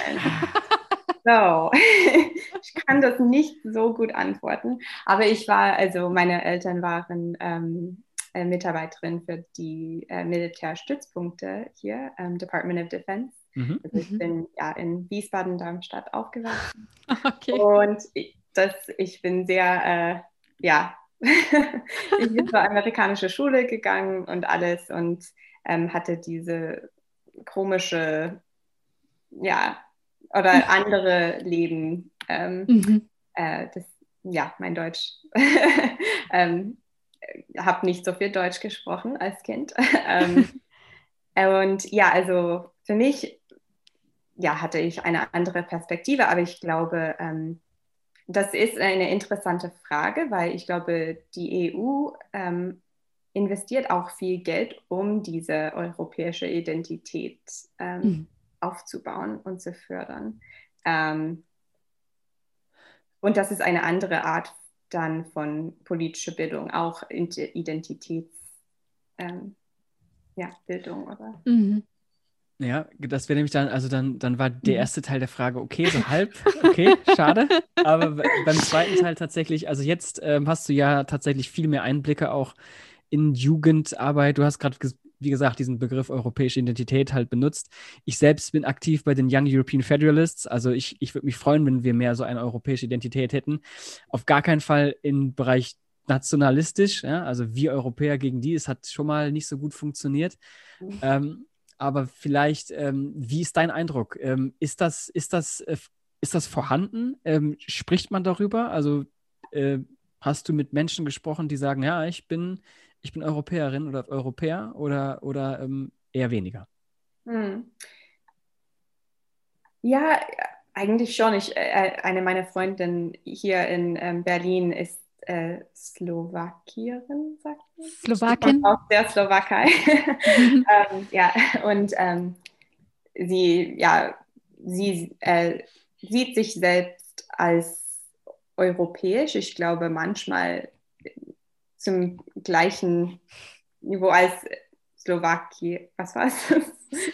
So, ich kann das nicht so gut antworten, aber ich war, also meine Eltern waren ähm, äh, Mitarbeiterin für die äh, Militärstützpunkte hier, ähm, Department of Defense. Mhm. Also ich mhm. bin ja in Wiesbaden-Darmstadt aufgewachsen. Okay. Und ich, das, ich bin sehr, äh, ja, ich bin zur amerikanischen Schule gegangen und alles und ähm, hatte diese komische, ja, oder andere Leben. Ähm, mhm. äh, das, ja, mein Deutsch. ähm, habe nicht so viel Deutsch gesprochen als Kind. ähm, und ja, also für mich ja, hatte ich eine andere Perspektive, aber ich glaube, ähm, das ist eine interessante Frage, weil ich glaube, die EU ähm, investiert auch viel Geld, um diese europäische Identität ähm, mhm. aufzubauen und zu fördern. Ähm, und das ist eine andere Art dann von politischer Bildung, auch Identitätsbildung, ähm, ja, oder? Mhm. Ja, das wäre nämlich dann, also dann, dann war der mhm. erste Teil der Frage, okay, so halb, okay, schade. Aber beim zweiten Teil tatsächlich, also jetzt ähm, hast du ja tatsächlich viel mehr Einblicke auch in Jugendarbeit. Du hast gerade, wie gesagt, diesen Begriff europäische Identität halt benutzt. Ich selbst bin aktiv bei den Young European Federalists. Also ich, ich würde mich freuen, wenn wir mehr so eine europäische Identität hätten. Auf gar keinen Fall im Bereich nationalistisch, ja? also wir Europäer gegen die, es hat schon mal nicht so gut funktioniert. Mhm. Ähm, aber vielleicht, ähm, wie ist dein Eindruck? Ähm, ist, das, ist, das, äh, ist das vorhanden? Ähm, spricht man darüber? Also äh, hast du mit Menschen gesprochen, die sagen, ja, ich bin, ich bin Europäerin oder Europäer oder, oder ähm, eher weniger? Hm. Ja, eigentlich schon. Ich, äh, eine meiner Freundinnen hier in ähm, Berlin ist äh, Slowakierin, sagt man. Slowakin. Aus der Slowakei. Mhm. ähm, ja, und ähm, sie, ja, sie äh, sieht sich selbst als europäisch. Ich glaube, manchmal zum gleichen Niveau als Slowakie. Was war es?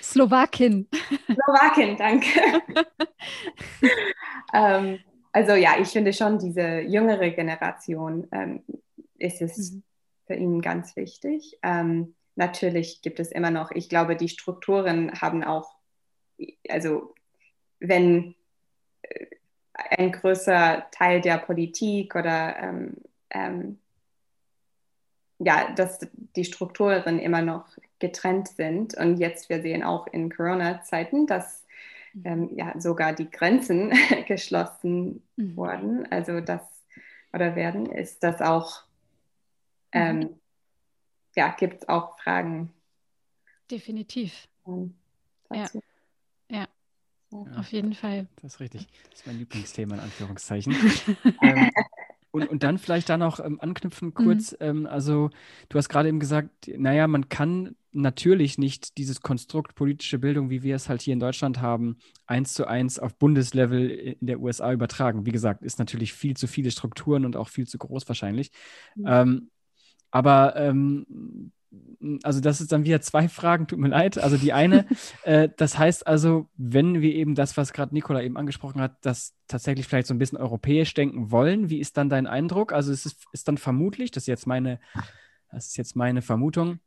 Slowakin. Slowakin, danke. ähm, also ja, ich finde schon, diese jüngere Generation ähm, ist es mhm. für ihn ganz wichtig. Ähm, natürlich gibt es immer noch, ich glaube, die Strukturen haben auch, also wenn äh, ein größer Teil der Politik oder ähm, ähm, ja, dass die Strukturen immer noch getrennt sind. Und jetzt, wir sehen auch in Corona-Zeiten, dass ähm, ja sogar die Grenzen geschlossen mhm. wurden. Also das oder werden, ist das auch, ähm, mhm. ja, gibt es auch Fragen. Definitiv. Ja. ja. Ja, auf jeden Fall. Das ist richtig. Das ist mein Lieblingsthema in Anführungszeichen. ähm, und, und dann vielleicht da noch ähm, anknüpfen kurz. Mhm. Ähm, also du hast gerade eben gesagt, naja, man kann natürlich nicht dieses Konstrukt politische Bildung, wie wir es halt hier in Deutschland haben, eins zu eins auf Bundeslevel in der USA übertragen. Wie gesagt, ist natürlich viel zu viele Strukturen und auch viel zu groß wahrscheinlich. Mhm. Ähm, aber ähm, also das ist dann wieder zwei Fragen, tut mir leid. Also die eine, äh, das heißt also, wenn wir eben das, was gerade Nicola eben angesprochen hat, das tatsächlich vielleicht so ein bisschen europäisch denken wollen, wie ist dann dein Eindruck? Also es ist, ist dann vermutlich, das ist jetzt meine, das ist jetzt meine Vermutung,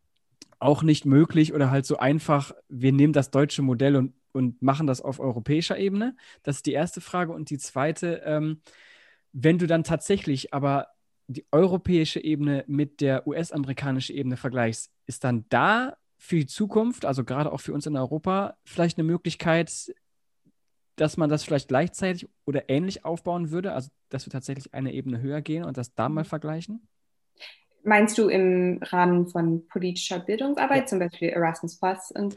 auch nicht möglich oder halt so einfach, wir nehmen das deutsche Modell und, und machen das auf europäischer Ebene. Das ist die erste Frage. Und die zweite, ähm, wenn du dann tatsächlich aber die europäische Ebene mit der US-amerikanischen Ebene vergleichst, ist dann da für die Zukunft, also gerade auch für uns in Europa, vielleicht eine Möglichkeit, dass man das vielleicht gleichzeitig oder ähnlich aufbauen würde, also dass wir tatsächlich eine Ebene höher gehen und das da mal mhm. vergleichen? Meinst du im Rahmen von politischer Bildungsarbeit, ja. zum Beispiel Erasmus Plus und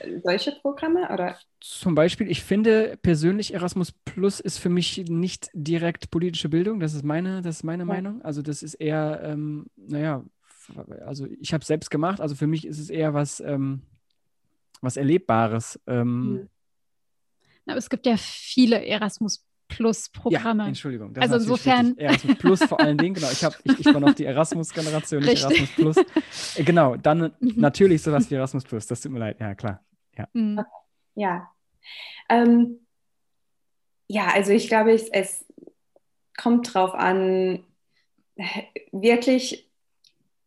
äh, solche Programme? Oder? Zum Beispiel, ich finde persönlich, Erasmus Plus ist für mich nicht direkt politische Bildung. Das ist meine, das ist meine ja. Meinung. Also das ist eher, ähm, naja, also ich habe es selbst gemacht. Also für mich ist es eher was, ähm, was Erlebbares. Ähm, hm. Aber es gibt ja viele Erasmus Plus-Programme. Ja, Entschuldigung. also insofern. Erasmus Plus vor allen Dingen, genau. Ich, hab, ich, ich war noch die Erasmus-Generation, nicht Erasmus Plus. Äh, genau, dann mhm. natürlich sowas wie Erasmus Plus. Das tut mir leid, ja, klar. Ja. Mhm. Ja. Ähm, ja, also ich glaube, es, es kommt drauf an, wirklich,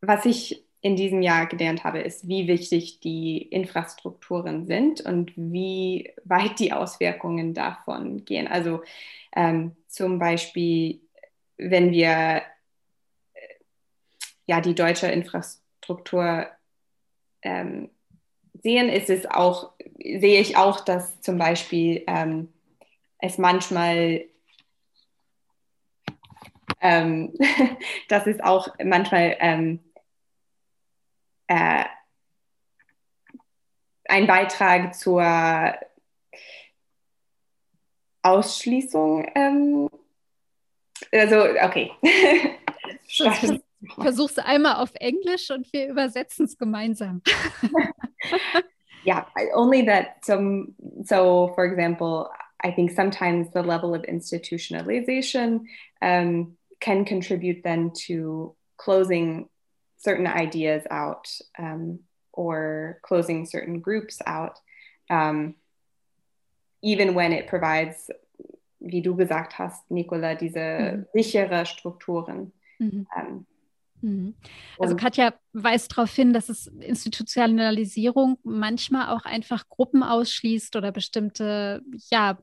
was ich in diesem Jahr gelernt habe, ist, wie wichtig die Infrastrukturen sind und wie weit die Auswirkungen davon gehen. Also ähm, zum Beispiel, wenn wir äh, ja die deutsche Infrastruktur ähm, sehen, ist es auch, sehe ich auch, dass zum Beispiel ähm, es manchmal ähm, dass es auch manchmal ähm, äh, ein Beitrag zur Ausschließung. Ähm, also, okay. Versuch's einmal auf Englisch und wir übersetzen es gemeinsam. yeah, only that some, so for example, I think sometimes the level of institutionalization um, can contribute then to closing certain ideas out um, or closing certain groups out, um, even when it provides, wie du gesagt hast, Nicola, diese mhm. sichere Strukturen. Mhm. Ähm, mhm. also Katja weist darauf hin, dass es Institutionalisierung manchmal auch einfach Gruppen ausschließt oder bestimmte ja,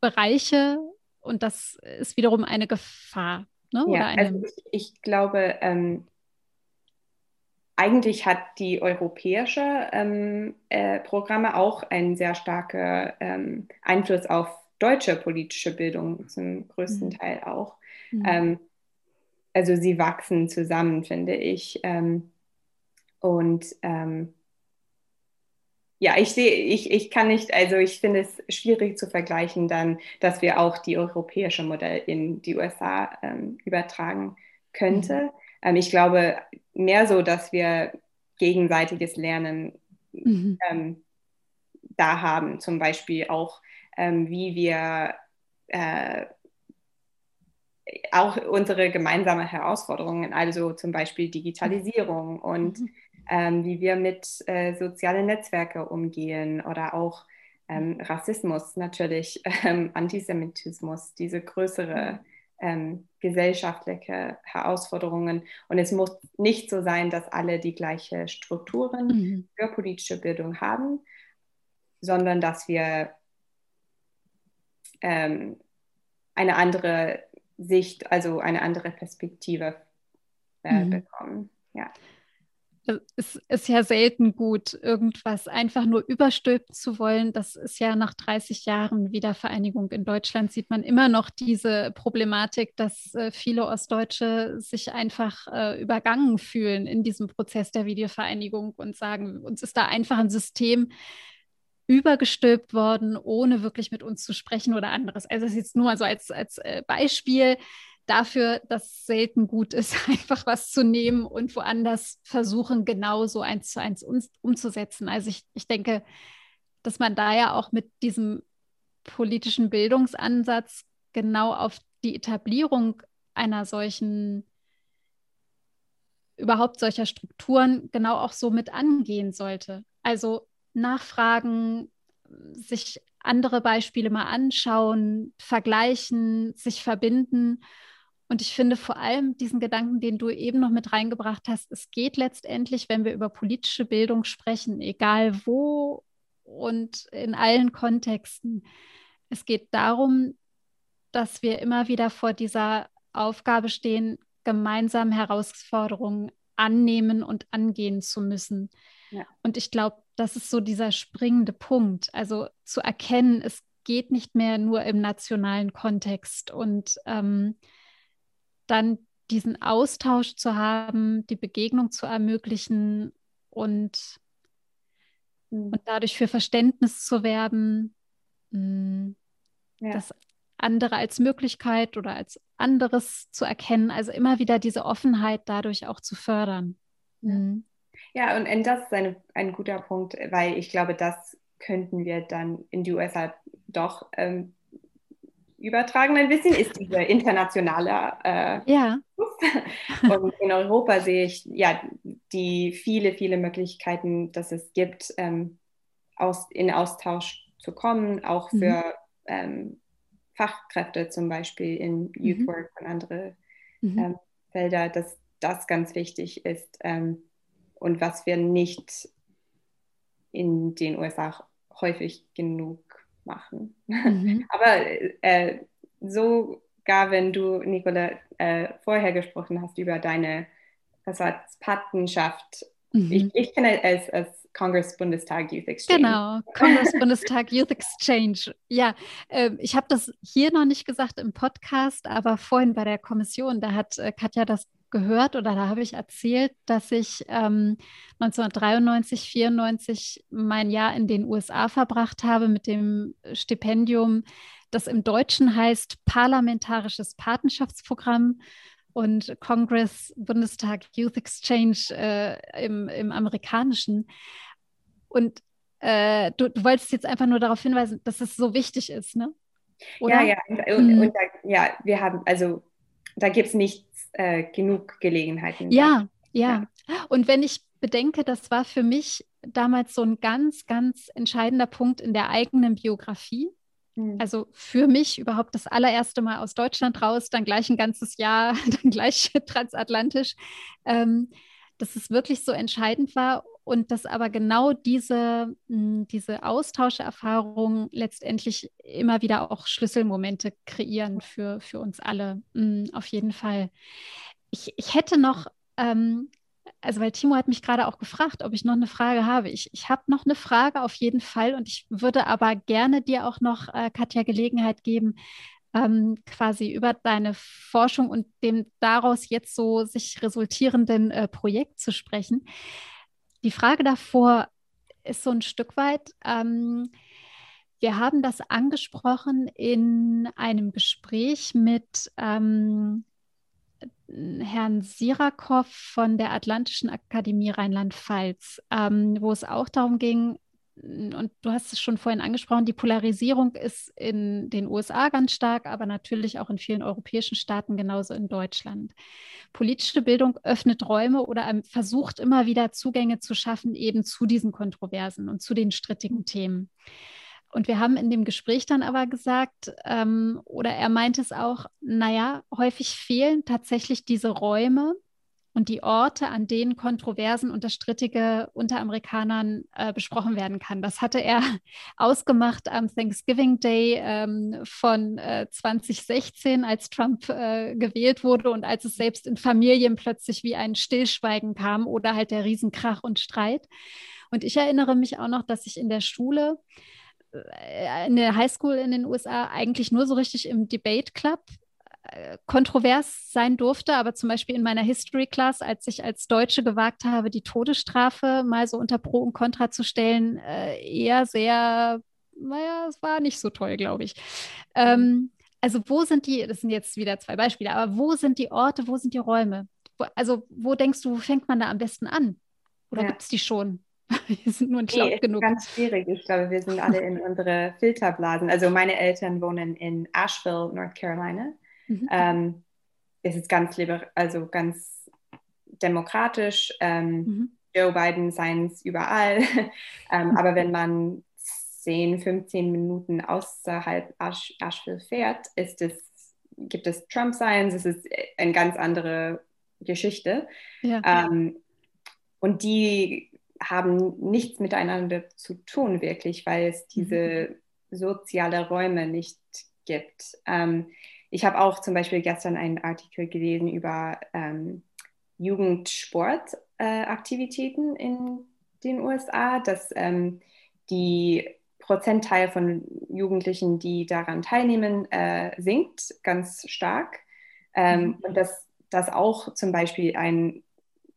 Bereiche und das ist wiederum eine Gefahr. Ne? Ja, eine... also ich, ich glaube, ähm, eigentlich hat die europäische ähm, äh, Programme auch einen sehr starken ähm, Einfluss auf deutsche politische Bildung, zum größten mhm. Teil auch. Mhm. Ähm, also sie wachsen zusammen, finde ich. Ähm, und ähm, ja, ich sehe, ich, ich kann nicht, also ich finde es schwierig zu vergleichen dann, dass wir auch die europäische Modell in die USA ähm, übertragen könnte. Mhm. Ich glaube mehr so, dass wir gegenseitiges Lernen mhm. ähm, da haben, zum Beispiel auch, ähm, wie wir äh, auch unsere gemeinsamen Herausforderungen, also zum Beispiel Digitalisierung und mhm. ähm, wie wir mit äh, sozialen Netzwerken umgehen oder auch ähm, Rassismus natürlich, ähm, Antisemitismus, diese größere mhm ähm, gesellschaftliche Herausforderungen. Und es muss nicht so sein, dass alle die gleichen Strukturen mhm. für politische Bildung haben, sondern dass wir ähm, eine andere Sicht, also eine andere Perspektive äh, mhm. bekommen. Ja es ist ja selten gut, irgendwas einfach nur überstülpen zu wollen. Das ist ja nach 30 Jahren Wiedervereinigung in Deutschland, sieht man immer noch diese Problematik, dass äh, viele Ostdeutsche sich einfach äh, übergangen fühlen in diesem Prozess der Wiedervereinigung und sagen, uns ist da einfach ein System übergestülpt worden, ohne wirklich mit uns zu sprechen oder anderes. Also das ist jetzt nur mal so als, als äh, Beispiel dafür, dass es selten gut ist, einfach was zu nehmen und woanders versuchen, genauso eins zu eins um, umzusetzen. Also ich, ich denke, dass man da ja auch mit diesem politischen Bildungsansatz genau auf die Etablierung einer solchen, überhaupt solcher Strukturen genau auch so mit angehen sollte. Also nachfragen, sich andere Beispiele mal anschauen, vergleichen, sich verbinden und ich finde vor allem diesen Gedanken, den du eben noch mit reingebracht hast, es geht letztendlich, wenn wir über politische Bildung sprechen, egal wo und in allen Kontexten, es geht darum, dass wir immer wieder vor dieser Aufgabe stehen, gemeinsam Herausforderungen annehmen und angehen zu müssen. Ja. Und ich glaube, das ist so dieser springende Punkt. Also zu erkennen, es geht nicht mehr nur im nationalen Kontext und ähm, dann diesen Austausch zu haben, die Begegnung zu ermöglichen und, mhm. und dadurch für Verständnis zu werben, mh, ja. das andere als Möglichkeit oder als anderes zu erkennen, also immer wieder diese Offenheit dadurch auch zu fördern. Mhm. Ja, und, und das ist eine, ein guter Punkt, weil ich glaube, das könnten wir dann in die USA doch ähm, übertragen ein bisschen, ist diese internationale äh, ja. Und in Europa sehe ich ja die viele, viele Möglichkeiten, dass es gibt, ähm, aus, in Austausch zu kommen, auch mhm. für mhm. ähm, Fachkräfte zum Beispiel in Youth mhm. Work und andere mhm. ähm, Felder, dass das ganz wichtig ist ähm, und was wir nicht in den USA häufig genug machen. Mhm. Aber äh, sogar wenn du, Nicola, äh, vorher gesprochen hast über deine Patenschaft, mhm. ich, ich kenne es als Kongress-Bundestag Youth Exchange. Genau, Kongress-Bundestag Youth Exchange. Ja, äh, ich habe das hier noch nicht gesagt im Podcast, aber vorhin bei der Kommission, da hat äh, Katja das gehört oder da habe ich erzählt, dass ich ähm, 1993, 94 mein Jahr in den USA verbracht habe mit dem Stipendium, das im Deutschen heißt Parlamentarisches Patenschaftsprogramm und Congress Bundestag Youth Exchange äh, im, im amerikanischen. Und äh, du, du wolltest jetzt einfach nur darauf hinweisen, dass es so wichtig ist, ne? Oder? Ja, ja. Und, und da, ja, wir haben, also da gibt es nicht äh, genug Gelegenheiten. Ja, ja, ja. Und wenn ich bedenke, das war für mich damals so ein ganz, ganz entscheidender Punkt in der eigenen Biografie. Hm. Also für mich überhaupt das allererste Mal aus Deutschland raus, dann gleich ein ganzes Jahr, dann gleich transatlantisch, ähm, dass es wirklich so entscheidend war und dass aber genau diese, mh, diese Austauscherfahrungen letztendlich immer wieder auch Schlüsselmomente kreieren für, für uns alle. Mh, auf jeden Fall. Ich, ich hätte noch, ähm, also weil Timo hat mich gerade auch gefragt, ob ich noch eine Frage habe. Ich, ich habe noch eine Frage auf jeden Fall und ich würde aber gerne dir auch noch, äh, Katja, Gelegenheit geben, ähm, quasi über deine Forschung und dem daraus jetzt so sich resultierenden äh, Projekt zu sprechen. Die Frage davor ist so ein Stück weit, ähm, wir haben das angesprochen in einem Gespräch mit ähm, Herrn Sirakow von der Atlantischen Akademie Rheinland-Pfalz, ähm, wo es auch darum ging, und du hast es schon vorhin angesprochen, die Polarisierung ist in den USA ganz stark, aber natürlich auch in vielen europäischen Staaten, genauso in Deutschland. Politische Bildung öffnet Räume oder ähm, versucht immer wieder Zugänge zu schaffen, eben zu diesen Kontroversen und zu den strittigen Themen. Und wir haben in dem Gespräch dann aber gesagt, ähm, oder er meinte es auch, naja, häufig fehlen tatsächlich diese Räume, und die Orte, an denen Kontroversen und das Strittige unter Amerikanern äh, besprochen werden kann. Das hatte er ausgemacht am Thanksgiving Day ähm, von äh, 2016, als Trump äh, gewählt wurde und als es selbst in Familien plötzlich wie ein Stillschweigen kam oder halt der Riesenkrach und Streit. Und ich erinnere mich auch noch, dass ich in der Schule äh, in der Highschool in den USA eigentlich nur so richtig im Debate Club kontrovers sein durfte, aber zum Beispiel in meiner History Class, als ich als Deutsche gewagt habe, die Todesstrafe mal so unter Pro und Contra zu stellen, äh, eher sehr, naja, es war nicht so toll, glaube ich. Ähm, also wo sind die, das sind jetzt wieder zwei Beispiele, aber wo sind die Orte, wo sind die Räume? Wo, also wo denkst du, wo fängt man da am besten an? Oder ja. gibt es die schon? Wir sind nur nicht nee, laut genug. Ganz schwierig. Ich glaube, wir sind alle in unsere Filterblasen. Also meine Eltern wohnen in Asheville, North Carolina. Mhm. Ähm, es ist ganz liber also ganz demokratisch. Ähm, mhm. Joe Biden seien es überall. ähm, aber wenn man 10, 15 Minuten außerhalb Ash Asheville fährt, ist es, gibt es Trump Science. Es ist eine ganz andere Geschichte. Ja. Ähm, und die haben nichts miteinander zu tun, wirklich, weil es diese mhm. soziale Räume nicht gibt. Ähm, ich habe auch zum Beispiel gestern einen Artikel gelesen über ähm, Jugendsportaktivitäten äh, in den USA, dass ähm, die Prozentteil von Jugendlichen, die daran teilnehmen, äh, sinkt ganz stark. Ähm, mhm. Und dass das auch zum Beispiel ein,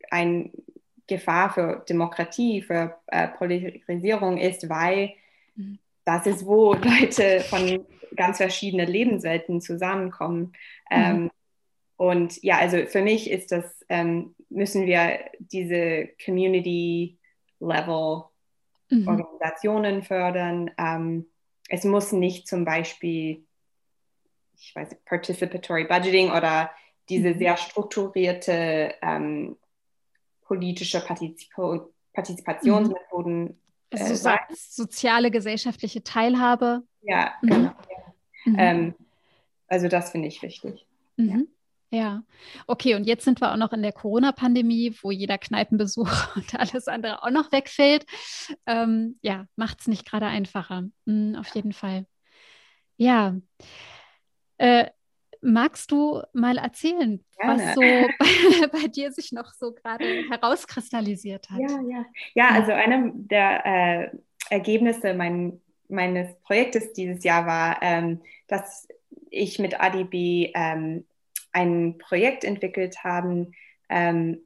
ein Gefahr für Demokratie, für äh, Polarisierung ist, weil mhm. Das ist, wo Leute von ganz verschiedenen Lebenswelten zusammenkommen. Mhm. Ähm, und ja, also für mich ist das, ähm, müssen wir diese Community-Level mhm. Organisationen fördern. Ähm, es muss nicht zum Beispiel, ich weiß nicht, Participatory Budgeting oder diese mhm. sehr strukturierte ähm, politische Partizip Partizipationsmethoden. Also so soziale, gesellschaftliche Teilhabe. Ja, mhm. genau. Mhm. Ähm, also das finde ich wichtig. Mhm. Ja, okay, und jetzt sind wir auch noch in der Corona-Pandemie, wo jeder Kneipenbesuch und alles andere auch noch wegfällt. Ähm, ja, macht es nicht gerade einfacher. Mhm, auf jeden Fall. Ja. Äh, Magst du mal erzählen, Gerne. was so bei, bei, dir sich noch so gerade herauskristallisiert hat? Ja, ja. Ja, also eine der äh, Ergebnisse mein, meines Projektes dieses Jahr war, ähm, dass ich mit ADB ähm, ein Projekt entwickelt habe, ähm,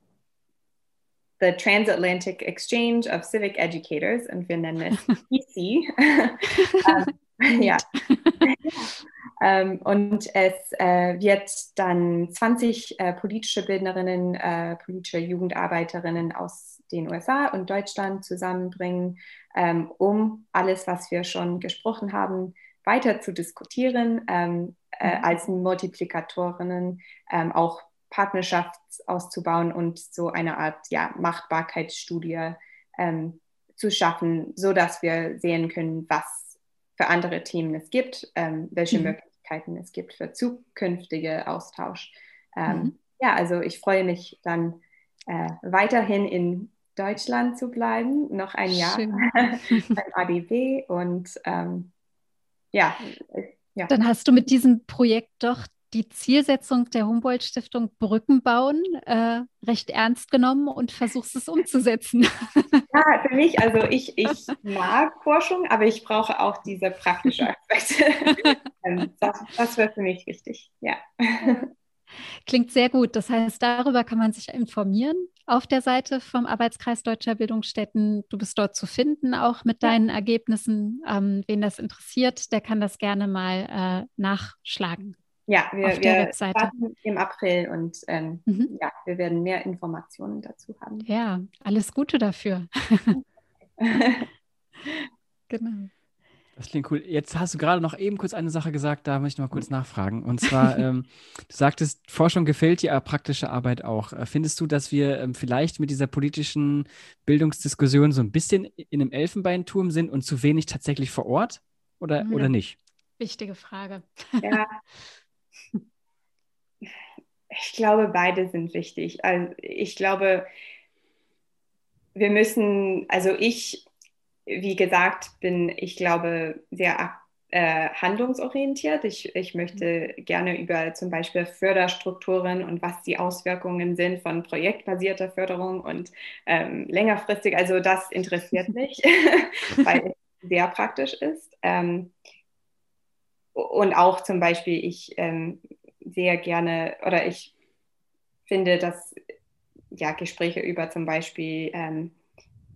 the Transatlantic Exchange of Civic Educators und wir nennen es EC. ähm, ja. Ähm, und es äh, wird dann 20 äh, politische Bildnerinnen, äh, politische Jugendarbeiterinnen aus den USA und Deutschland zusammenbringen, ähm, um alles, was wir schon gesprochen haben, weiter zu diskutieren, ähm, äh, mhm. als Multiplikatorinnen ähm, auch Partnerschaft auszubauen und so eine Art ja, Machbarkeitsstudie ähm, zu schaffen, sodass wir sehen können, was für andere Themen es gibt, ähm, welche mhm. Möglichkeiten es gibt für zukünftige Austausch. Ähm, mhm. Ja, also ich freue mich dann äh, weiterhin in Deutschland zu bleiben, noch ein Jahr beim ADW und ähm, ja, ja. Dann hast du mit diesem Projekt doch die Zielsetzung der Humboldt-Stiftung Brücken bauen äh, recht ernst genommen und versuchst es umzusetzen. Ja, für mich, also ich, ich mag Forschung, aber ich brauche auch diese praktischen Aspekte. Ähm, das, das wäre für mich wichtig, ja. Klingt sehr gut. Das heißt, darüber kann man sich informieren auf der Seite vom Arbeitskreis Deutscher Bildungsstätten. Du bist dort zu finden, auch mit deinen. Ergebnissen. Ähm, wen das interessiert, der kann das gerne mal äh, nachschlagen. Ja, wir, auf der wir starten im April und ähm, mhm. ja, wir werden mehr Informationen dazu haben. Ja, alles Gute dafür. genau. Das klingt cool. Jetzt hast du gerade noch eben kurz eine Sache gesagt, da möchte ich noch mal kurz nachfragen. Und zwar, ähm, du sagtest, Forschung gefällt dir, aber praktische Arbeit auch. Äh, findest du, dass wir ähm, vielleicht mit dieser politischen Bildungsdiskussion so ein bisschen in einem Elfenbeinturm sind und zu wenig tatsächlich vor Ort oder, ja. oder nicht? Wichtige Frage. Ja, Ich glaube, beide sind wichtig. Also ich glaube, wir müssen, also ich, wie gesagt, bin, ich glaube, sehr äh, handlungsorientiert. Ich, ich möchte gerne über zum Beispiel Förderstrukturen und was die Auswirkungen sind von projektbasierter Förderung und ähm, längerfristig. Also das interessiert mich, weil es sehr praktisch ist. Ähm, und auch zum Beispiel, ich ähm, sehr gerne oder ich finde, dass ja, Gespräche über zum Beispiel ähm,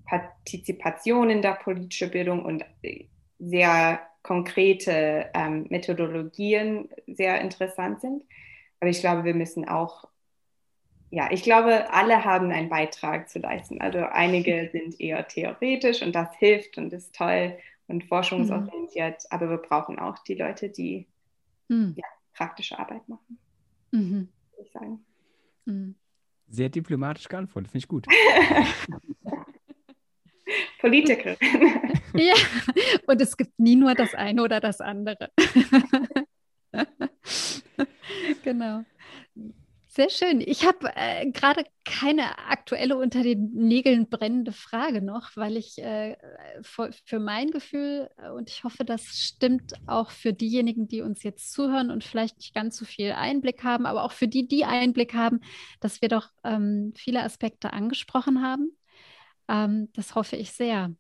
Partizipation in der politischen Bildung und äh, sehr konkrete ähm, Methodologien sehr interessant sind. Aber ich glaube, wir müssen auch, ja, ich glaube, alle haben einen Beitrag zu leisten. Also einige sind eher theoretisch und das hilft und ist toll und forschungsorientiert, mhm. aber wir brauchen auch die Leute, die mhm. ja, praktische Arbeit machen, mhm. würde ich sagen. Mhm. Sehr diplomatisch geantwortet, finde ich gut. Politikerin. ja, und es gibt nie nur das eine oder das andere. genau. Sehr schön. Ich habe äh, gerade keine aktuelle unter den Nägeln brennende Frage noch, weil ich äh, für, mein Gefühl, äh, und ich hoffe, das stimmt auch für diejenigen, die uns jetzt zuhören und vielleicht nicht ganz so viel Einblick haben, aber auch für die, die Einblick haben, dass wir doch ähm, viele Aspekte angesprochen haben. Ähm, das hoffe ich sehr.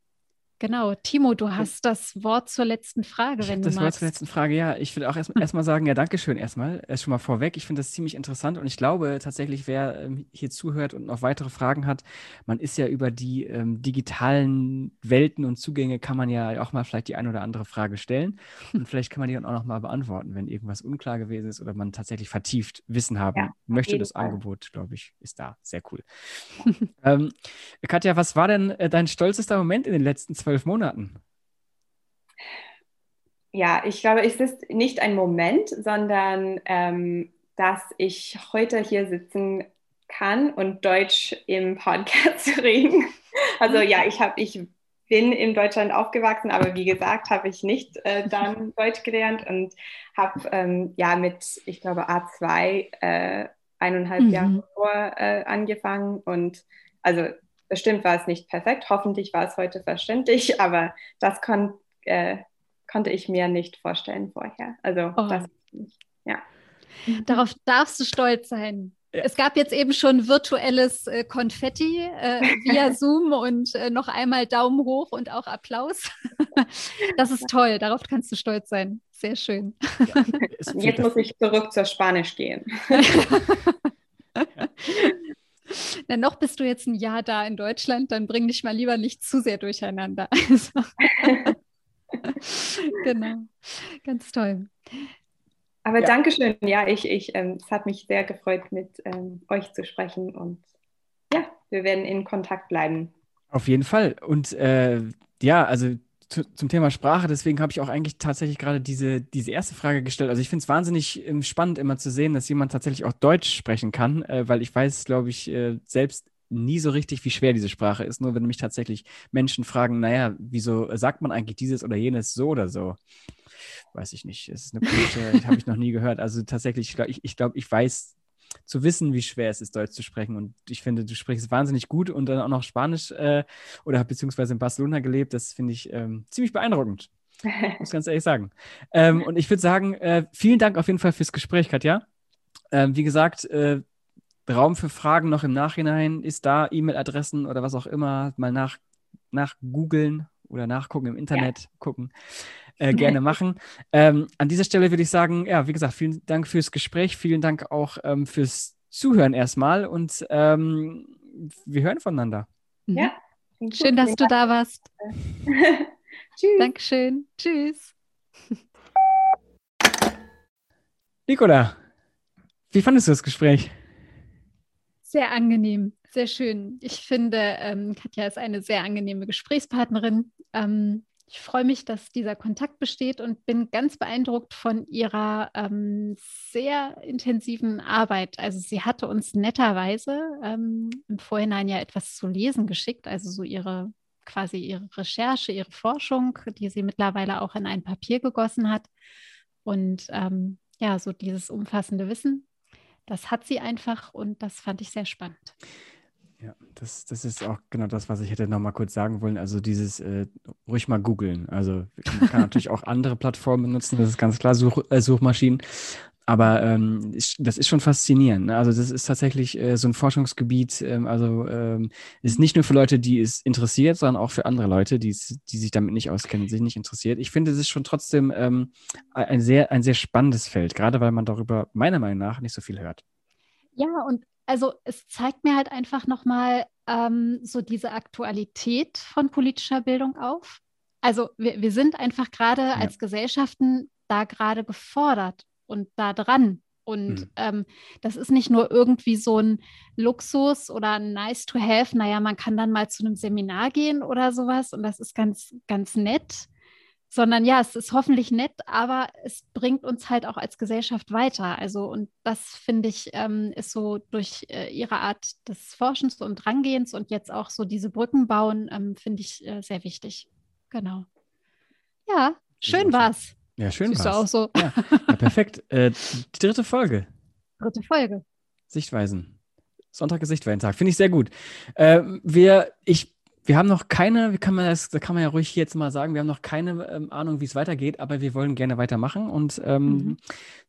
Genau, Timo, du hast das Wort zur letzten Frage, wenn du das magst. Wort zur letzten Frage, ja. Ich will auch erstmal erst sagen, ja, danke schön erstmal, erst schon mal vorweg. Ich finde das ziemlich interessant und ich glaube tatsächlich, wer ähm, hier zuhört und noch weitere Fragen hat, man ist ja über die ähm, digitalen Welten und Zugänge, kann man ja auch mal vielleicht die eine oder andere Frage stellen und vielleicht kann man die dann auch noch mal beantworten, wenn irgendwas unklar gewesen ist oder man tatsächlich vertieft Wissen haben ja, möchte. Das Fall. Angebot, glaube ich, ist da. Sehr cool. ähm, Katja, was war denn äh, dein stolzester Moment in den letzten zwei zwölf Monaten? Ja, ich glaube, es ist nicht ein Moment, sondern ähm, dass ich heute hier sitzen kann und Deutsch im Podcast reden. Also ja, ich habe, ich bin in Deutschland aufgewachsen, aber wie gesagt, habe ich nicht äh, dann Deutsch gelernt und habe ähm, ja mit, ich glaube, A2 äh, eineinhalb mhm. Jahre vor äh, angefangen und also Bestimmt war es nicht perfekt, hoffentlich war es heute verständlich, aber das kon äh, konnte ich mir nicht vorstellen vorher. Also oh. das, ja. Darauf darfst du stolz sein. Ja. Es gab jetzt eben schon virtuelles äh, Konfetti äh, via Zoom und äh, noch einmal Daumen hoch und auch Applaus. das ist toll, darauf kannst du stolz sein. Sehr schön. Ja, jetzt muss ich zurück zur Spanisch gehen. Na, noch bist du jetzt ein Jahr da in Deutschland, dann bring dich mal lieber nicht zu sehr durcheinander. Also. genau, ganz toll. Aber ja. Dankeschön. Ja, ich, ich, ähm, es hat mich sehr gefreut, mit ähm, euch zu sprechen und ja, wir werden in Kontakt bleiben. Auf jeden Fall. Und äh, ja, also zum Thema Sprache, deswegen habe ich auch eigentlich tatsächlich gerade diese, diese erste Frage gestellt. Also ich finde es wahnsinnig ähm, spannend, immer zu sehen, dass jemand tatsächlich auch Deutsch sprechen kann, äh, weil ich weiß, glaube ich, äh, selbst nie so richtig, wie schwer diese Sprache ist. Nur wenn mich tatsächlich Menschen fragen, naja, wieso sagt man eigentlich dieses oder jenes so oder so? Weiß ich nicht. Es ist eine komische, habe ich noch nie gehört. Also tatsächlich, ich glaube, ich, ich, glaub, ich weiß zu wissen, wie schwer es ist, Deutsch zu sprechen. Und ich finde, du sprichst wahnsinnig gut und dann auch noch Spanisch äh, oder beziehungsweise in Barcelona gelebt. Das finde ich ähm, ziemlich beeindruckend. Muss ganz ehrlich sagen. Ähm, und ich würde sagen, äh, vielen Dank auf jeden Fall fürs Gespräch, Katja. Ähm, wie gesagt, äh, Raum für Fragen noch im Nachhinein ist da, E-Mail-Adressen oder was auch immer, mal nach, nach googeln oder nachgucken im Internet, ja. gucken äh, gerne machen. Ähm, an dieser Stelle würde ich sagen, ja, wie gesagt, vielen Dank fürs Gespräch, vielen Dank auch ähm, fürs Zuhören erstmal und ähm, wir hören voneinander. Mhm. Ja. Schön, dass du da warst. Tschüss. Dankeschön. Tschüss. Nicola, wie fandest du das Gespräch? Sehr angenehm, sehr schön. Ich finde, ähm, Katja ist eine sehr angenehme Gesprächspartnerin. Ähm, ich freue mich, dass dieser Kontakt besteht und bin ganz beeindruckt von ihrer ähm, sehr intensiven Arbeit. Also sie hatte uns netterweise ähm, im Vorhinein ja etwas zu lesen geschickt, also so ihre quasi ihre Recherche, ihre Forschung, die sie mittlerweile auch in ein Papier gegossen hat. Und ähm, ja, so dieses umfassende Wissen. das hat sie einfach und das fand ich sehr spannend. Ja, das, das ist auch genau das, was ich hätte noch mal kurz sagen wollen. Also dieses äh, ruhig mal googeln. Also man kann natürlich auch andere Plattformen benutzen, das ist ganz klar, Such, äh, Suchmaschinen. Aber ähm, das ist schon faszinierend. Ne? Also das ist tatsächlich äh, so ein Forschungsgebiet. Ähm, also ähm, ist nicht nur für Leute, die es interessiert, sondern auch für andere Leute, die, die sich damit nicht auskennen, sich nicht interessiert. Ich finde, es ist schon trotzdem ähm, ein, sehr, ein sehr spannendes Feld, gerade weil man darüber meiner Meinung nach nicht so viel hört. Ja, und also es zeigt mir halt einfach nochmal ähm, so diese Aktualität von politischer Bildung auf. Also wir, wir sind einfach gerade ja. als Gesellschaften da gerade gefordert und da dran. Und mhm. ähm, das ist nicht nur irgendwie so ein Luxus oder ein nice to have, naja, man kann dann mal zu einem Seminar gehen oder sowas und das ist ganz, ganz nett, sondern ja, es ist hoffentlich nett, aber es bringt uns halt auch als Gesellschaft weiter. Also, und das finde ich, ähm, ist so durch äh, ihre Art des Forschens und Drangehens und jetzt auch so diese Brücken bauen, ähm, finde ich äh, sehr wichtig. Genau. Ja, schön war's. Ja, schön Siehst war's. du auch so. Ja, ja perfekt. Äh, die dritte Folge. Dritte Folge. Sichtweisen. Sonntag ist Sichtweisentag. Finde ich sehr gut. Äh, wir, ich, wir haben noch keine, wie kann man das, da kann man ja ruhig jetzt mal sagen, wir haben noch keine ähm, Ahnung, wie es weitergeht, aber wir wollen gerne weitermachen. Und ähm, mhm.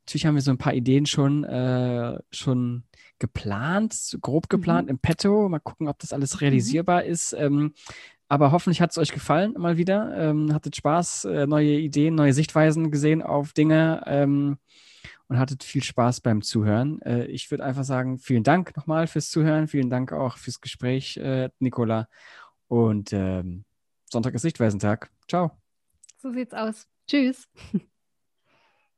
natürlich haben wir so ein paar Ideen schon, äh, schon geplant, grob geplant mhm. im Petto. Mal gucken, ob das alles mhm. realisierbar mhm. ist. Ähm, aber hoffentlich hat es euch gefallen mal wieder. Ähm, hattet Spaß, äh, neue Ideen, neue Sichtweisen gesehen auf Dinge ähm, und hattet viel Spaß beim Zuhören. Äh, ich würde einfach sagen, vielen Dank nochmal fürs Zuhören. Vielen Dank auch fürs Gespräch, äh, Nicola. Und ähm, Sonntag ist Sichtweisentag. Ciao. So sieht's aus. Tschüss.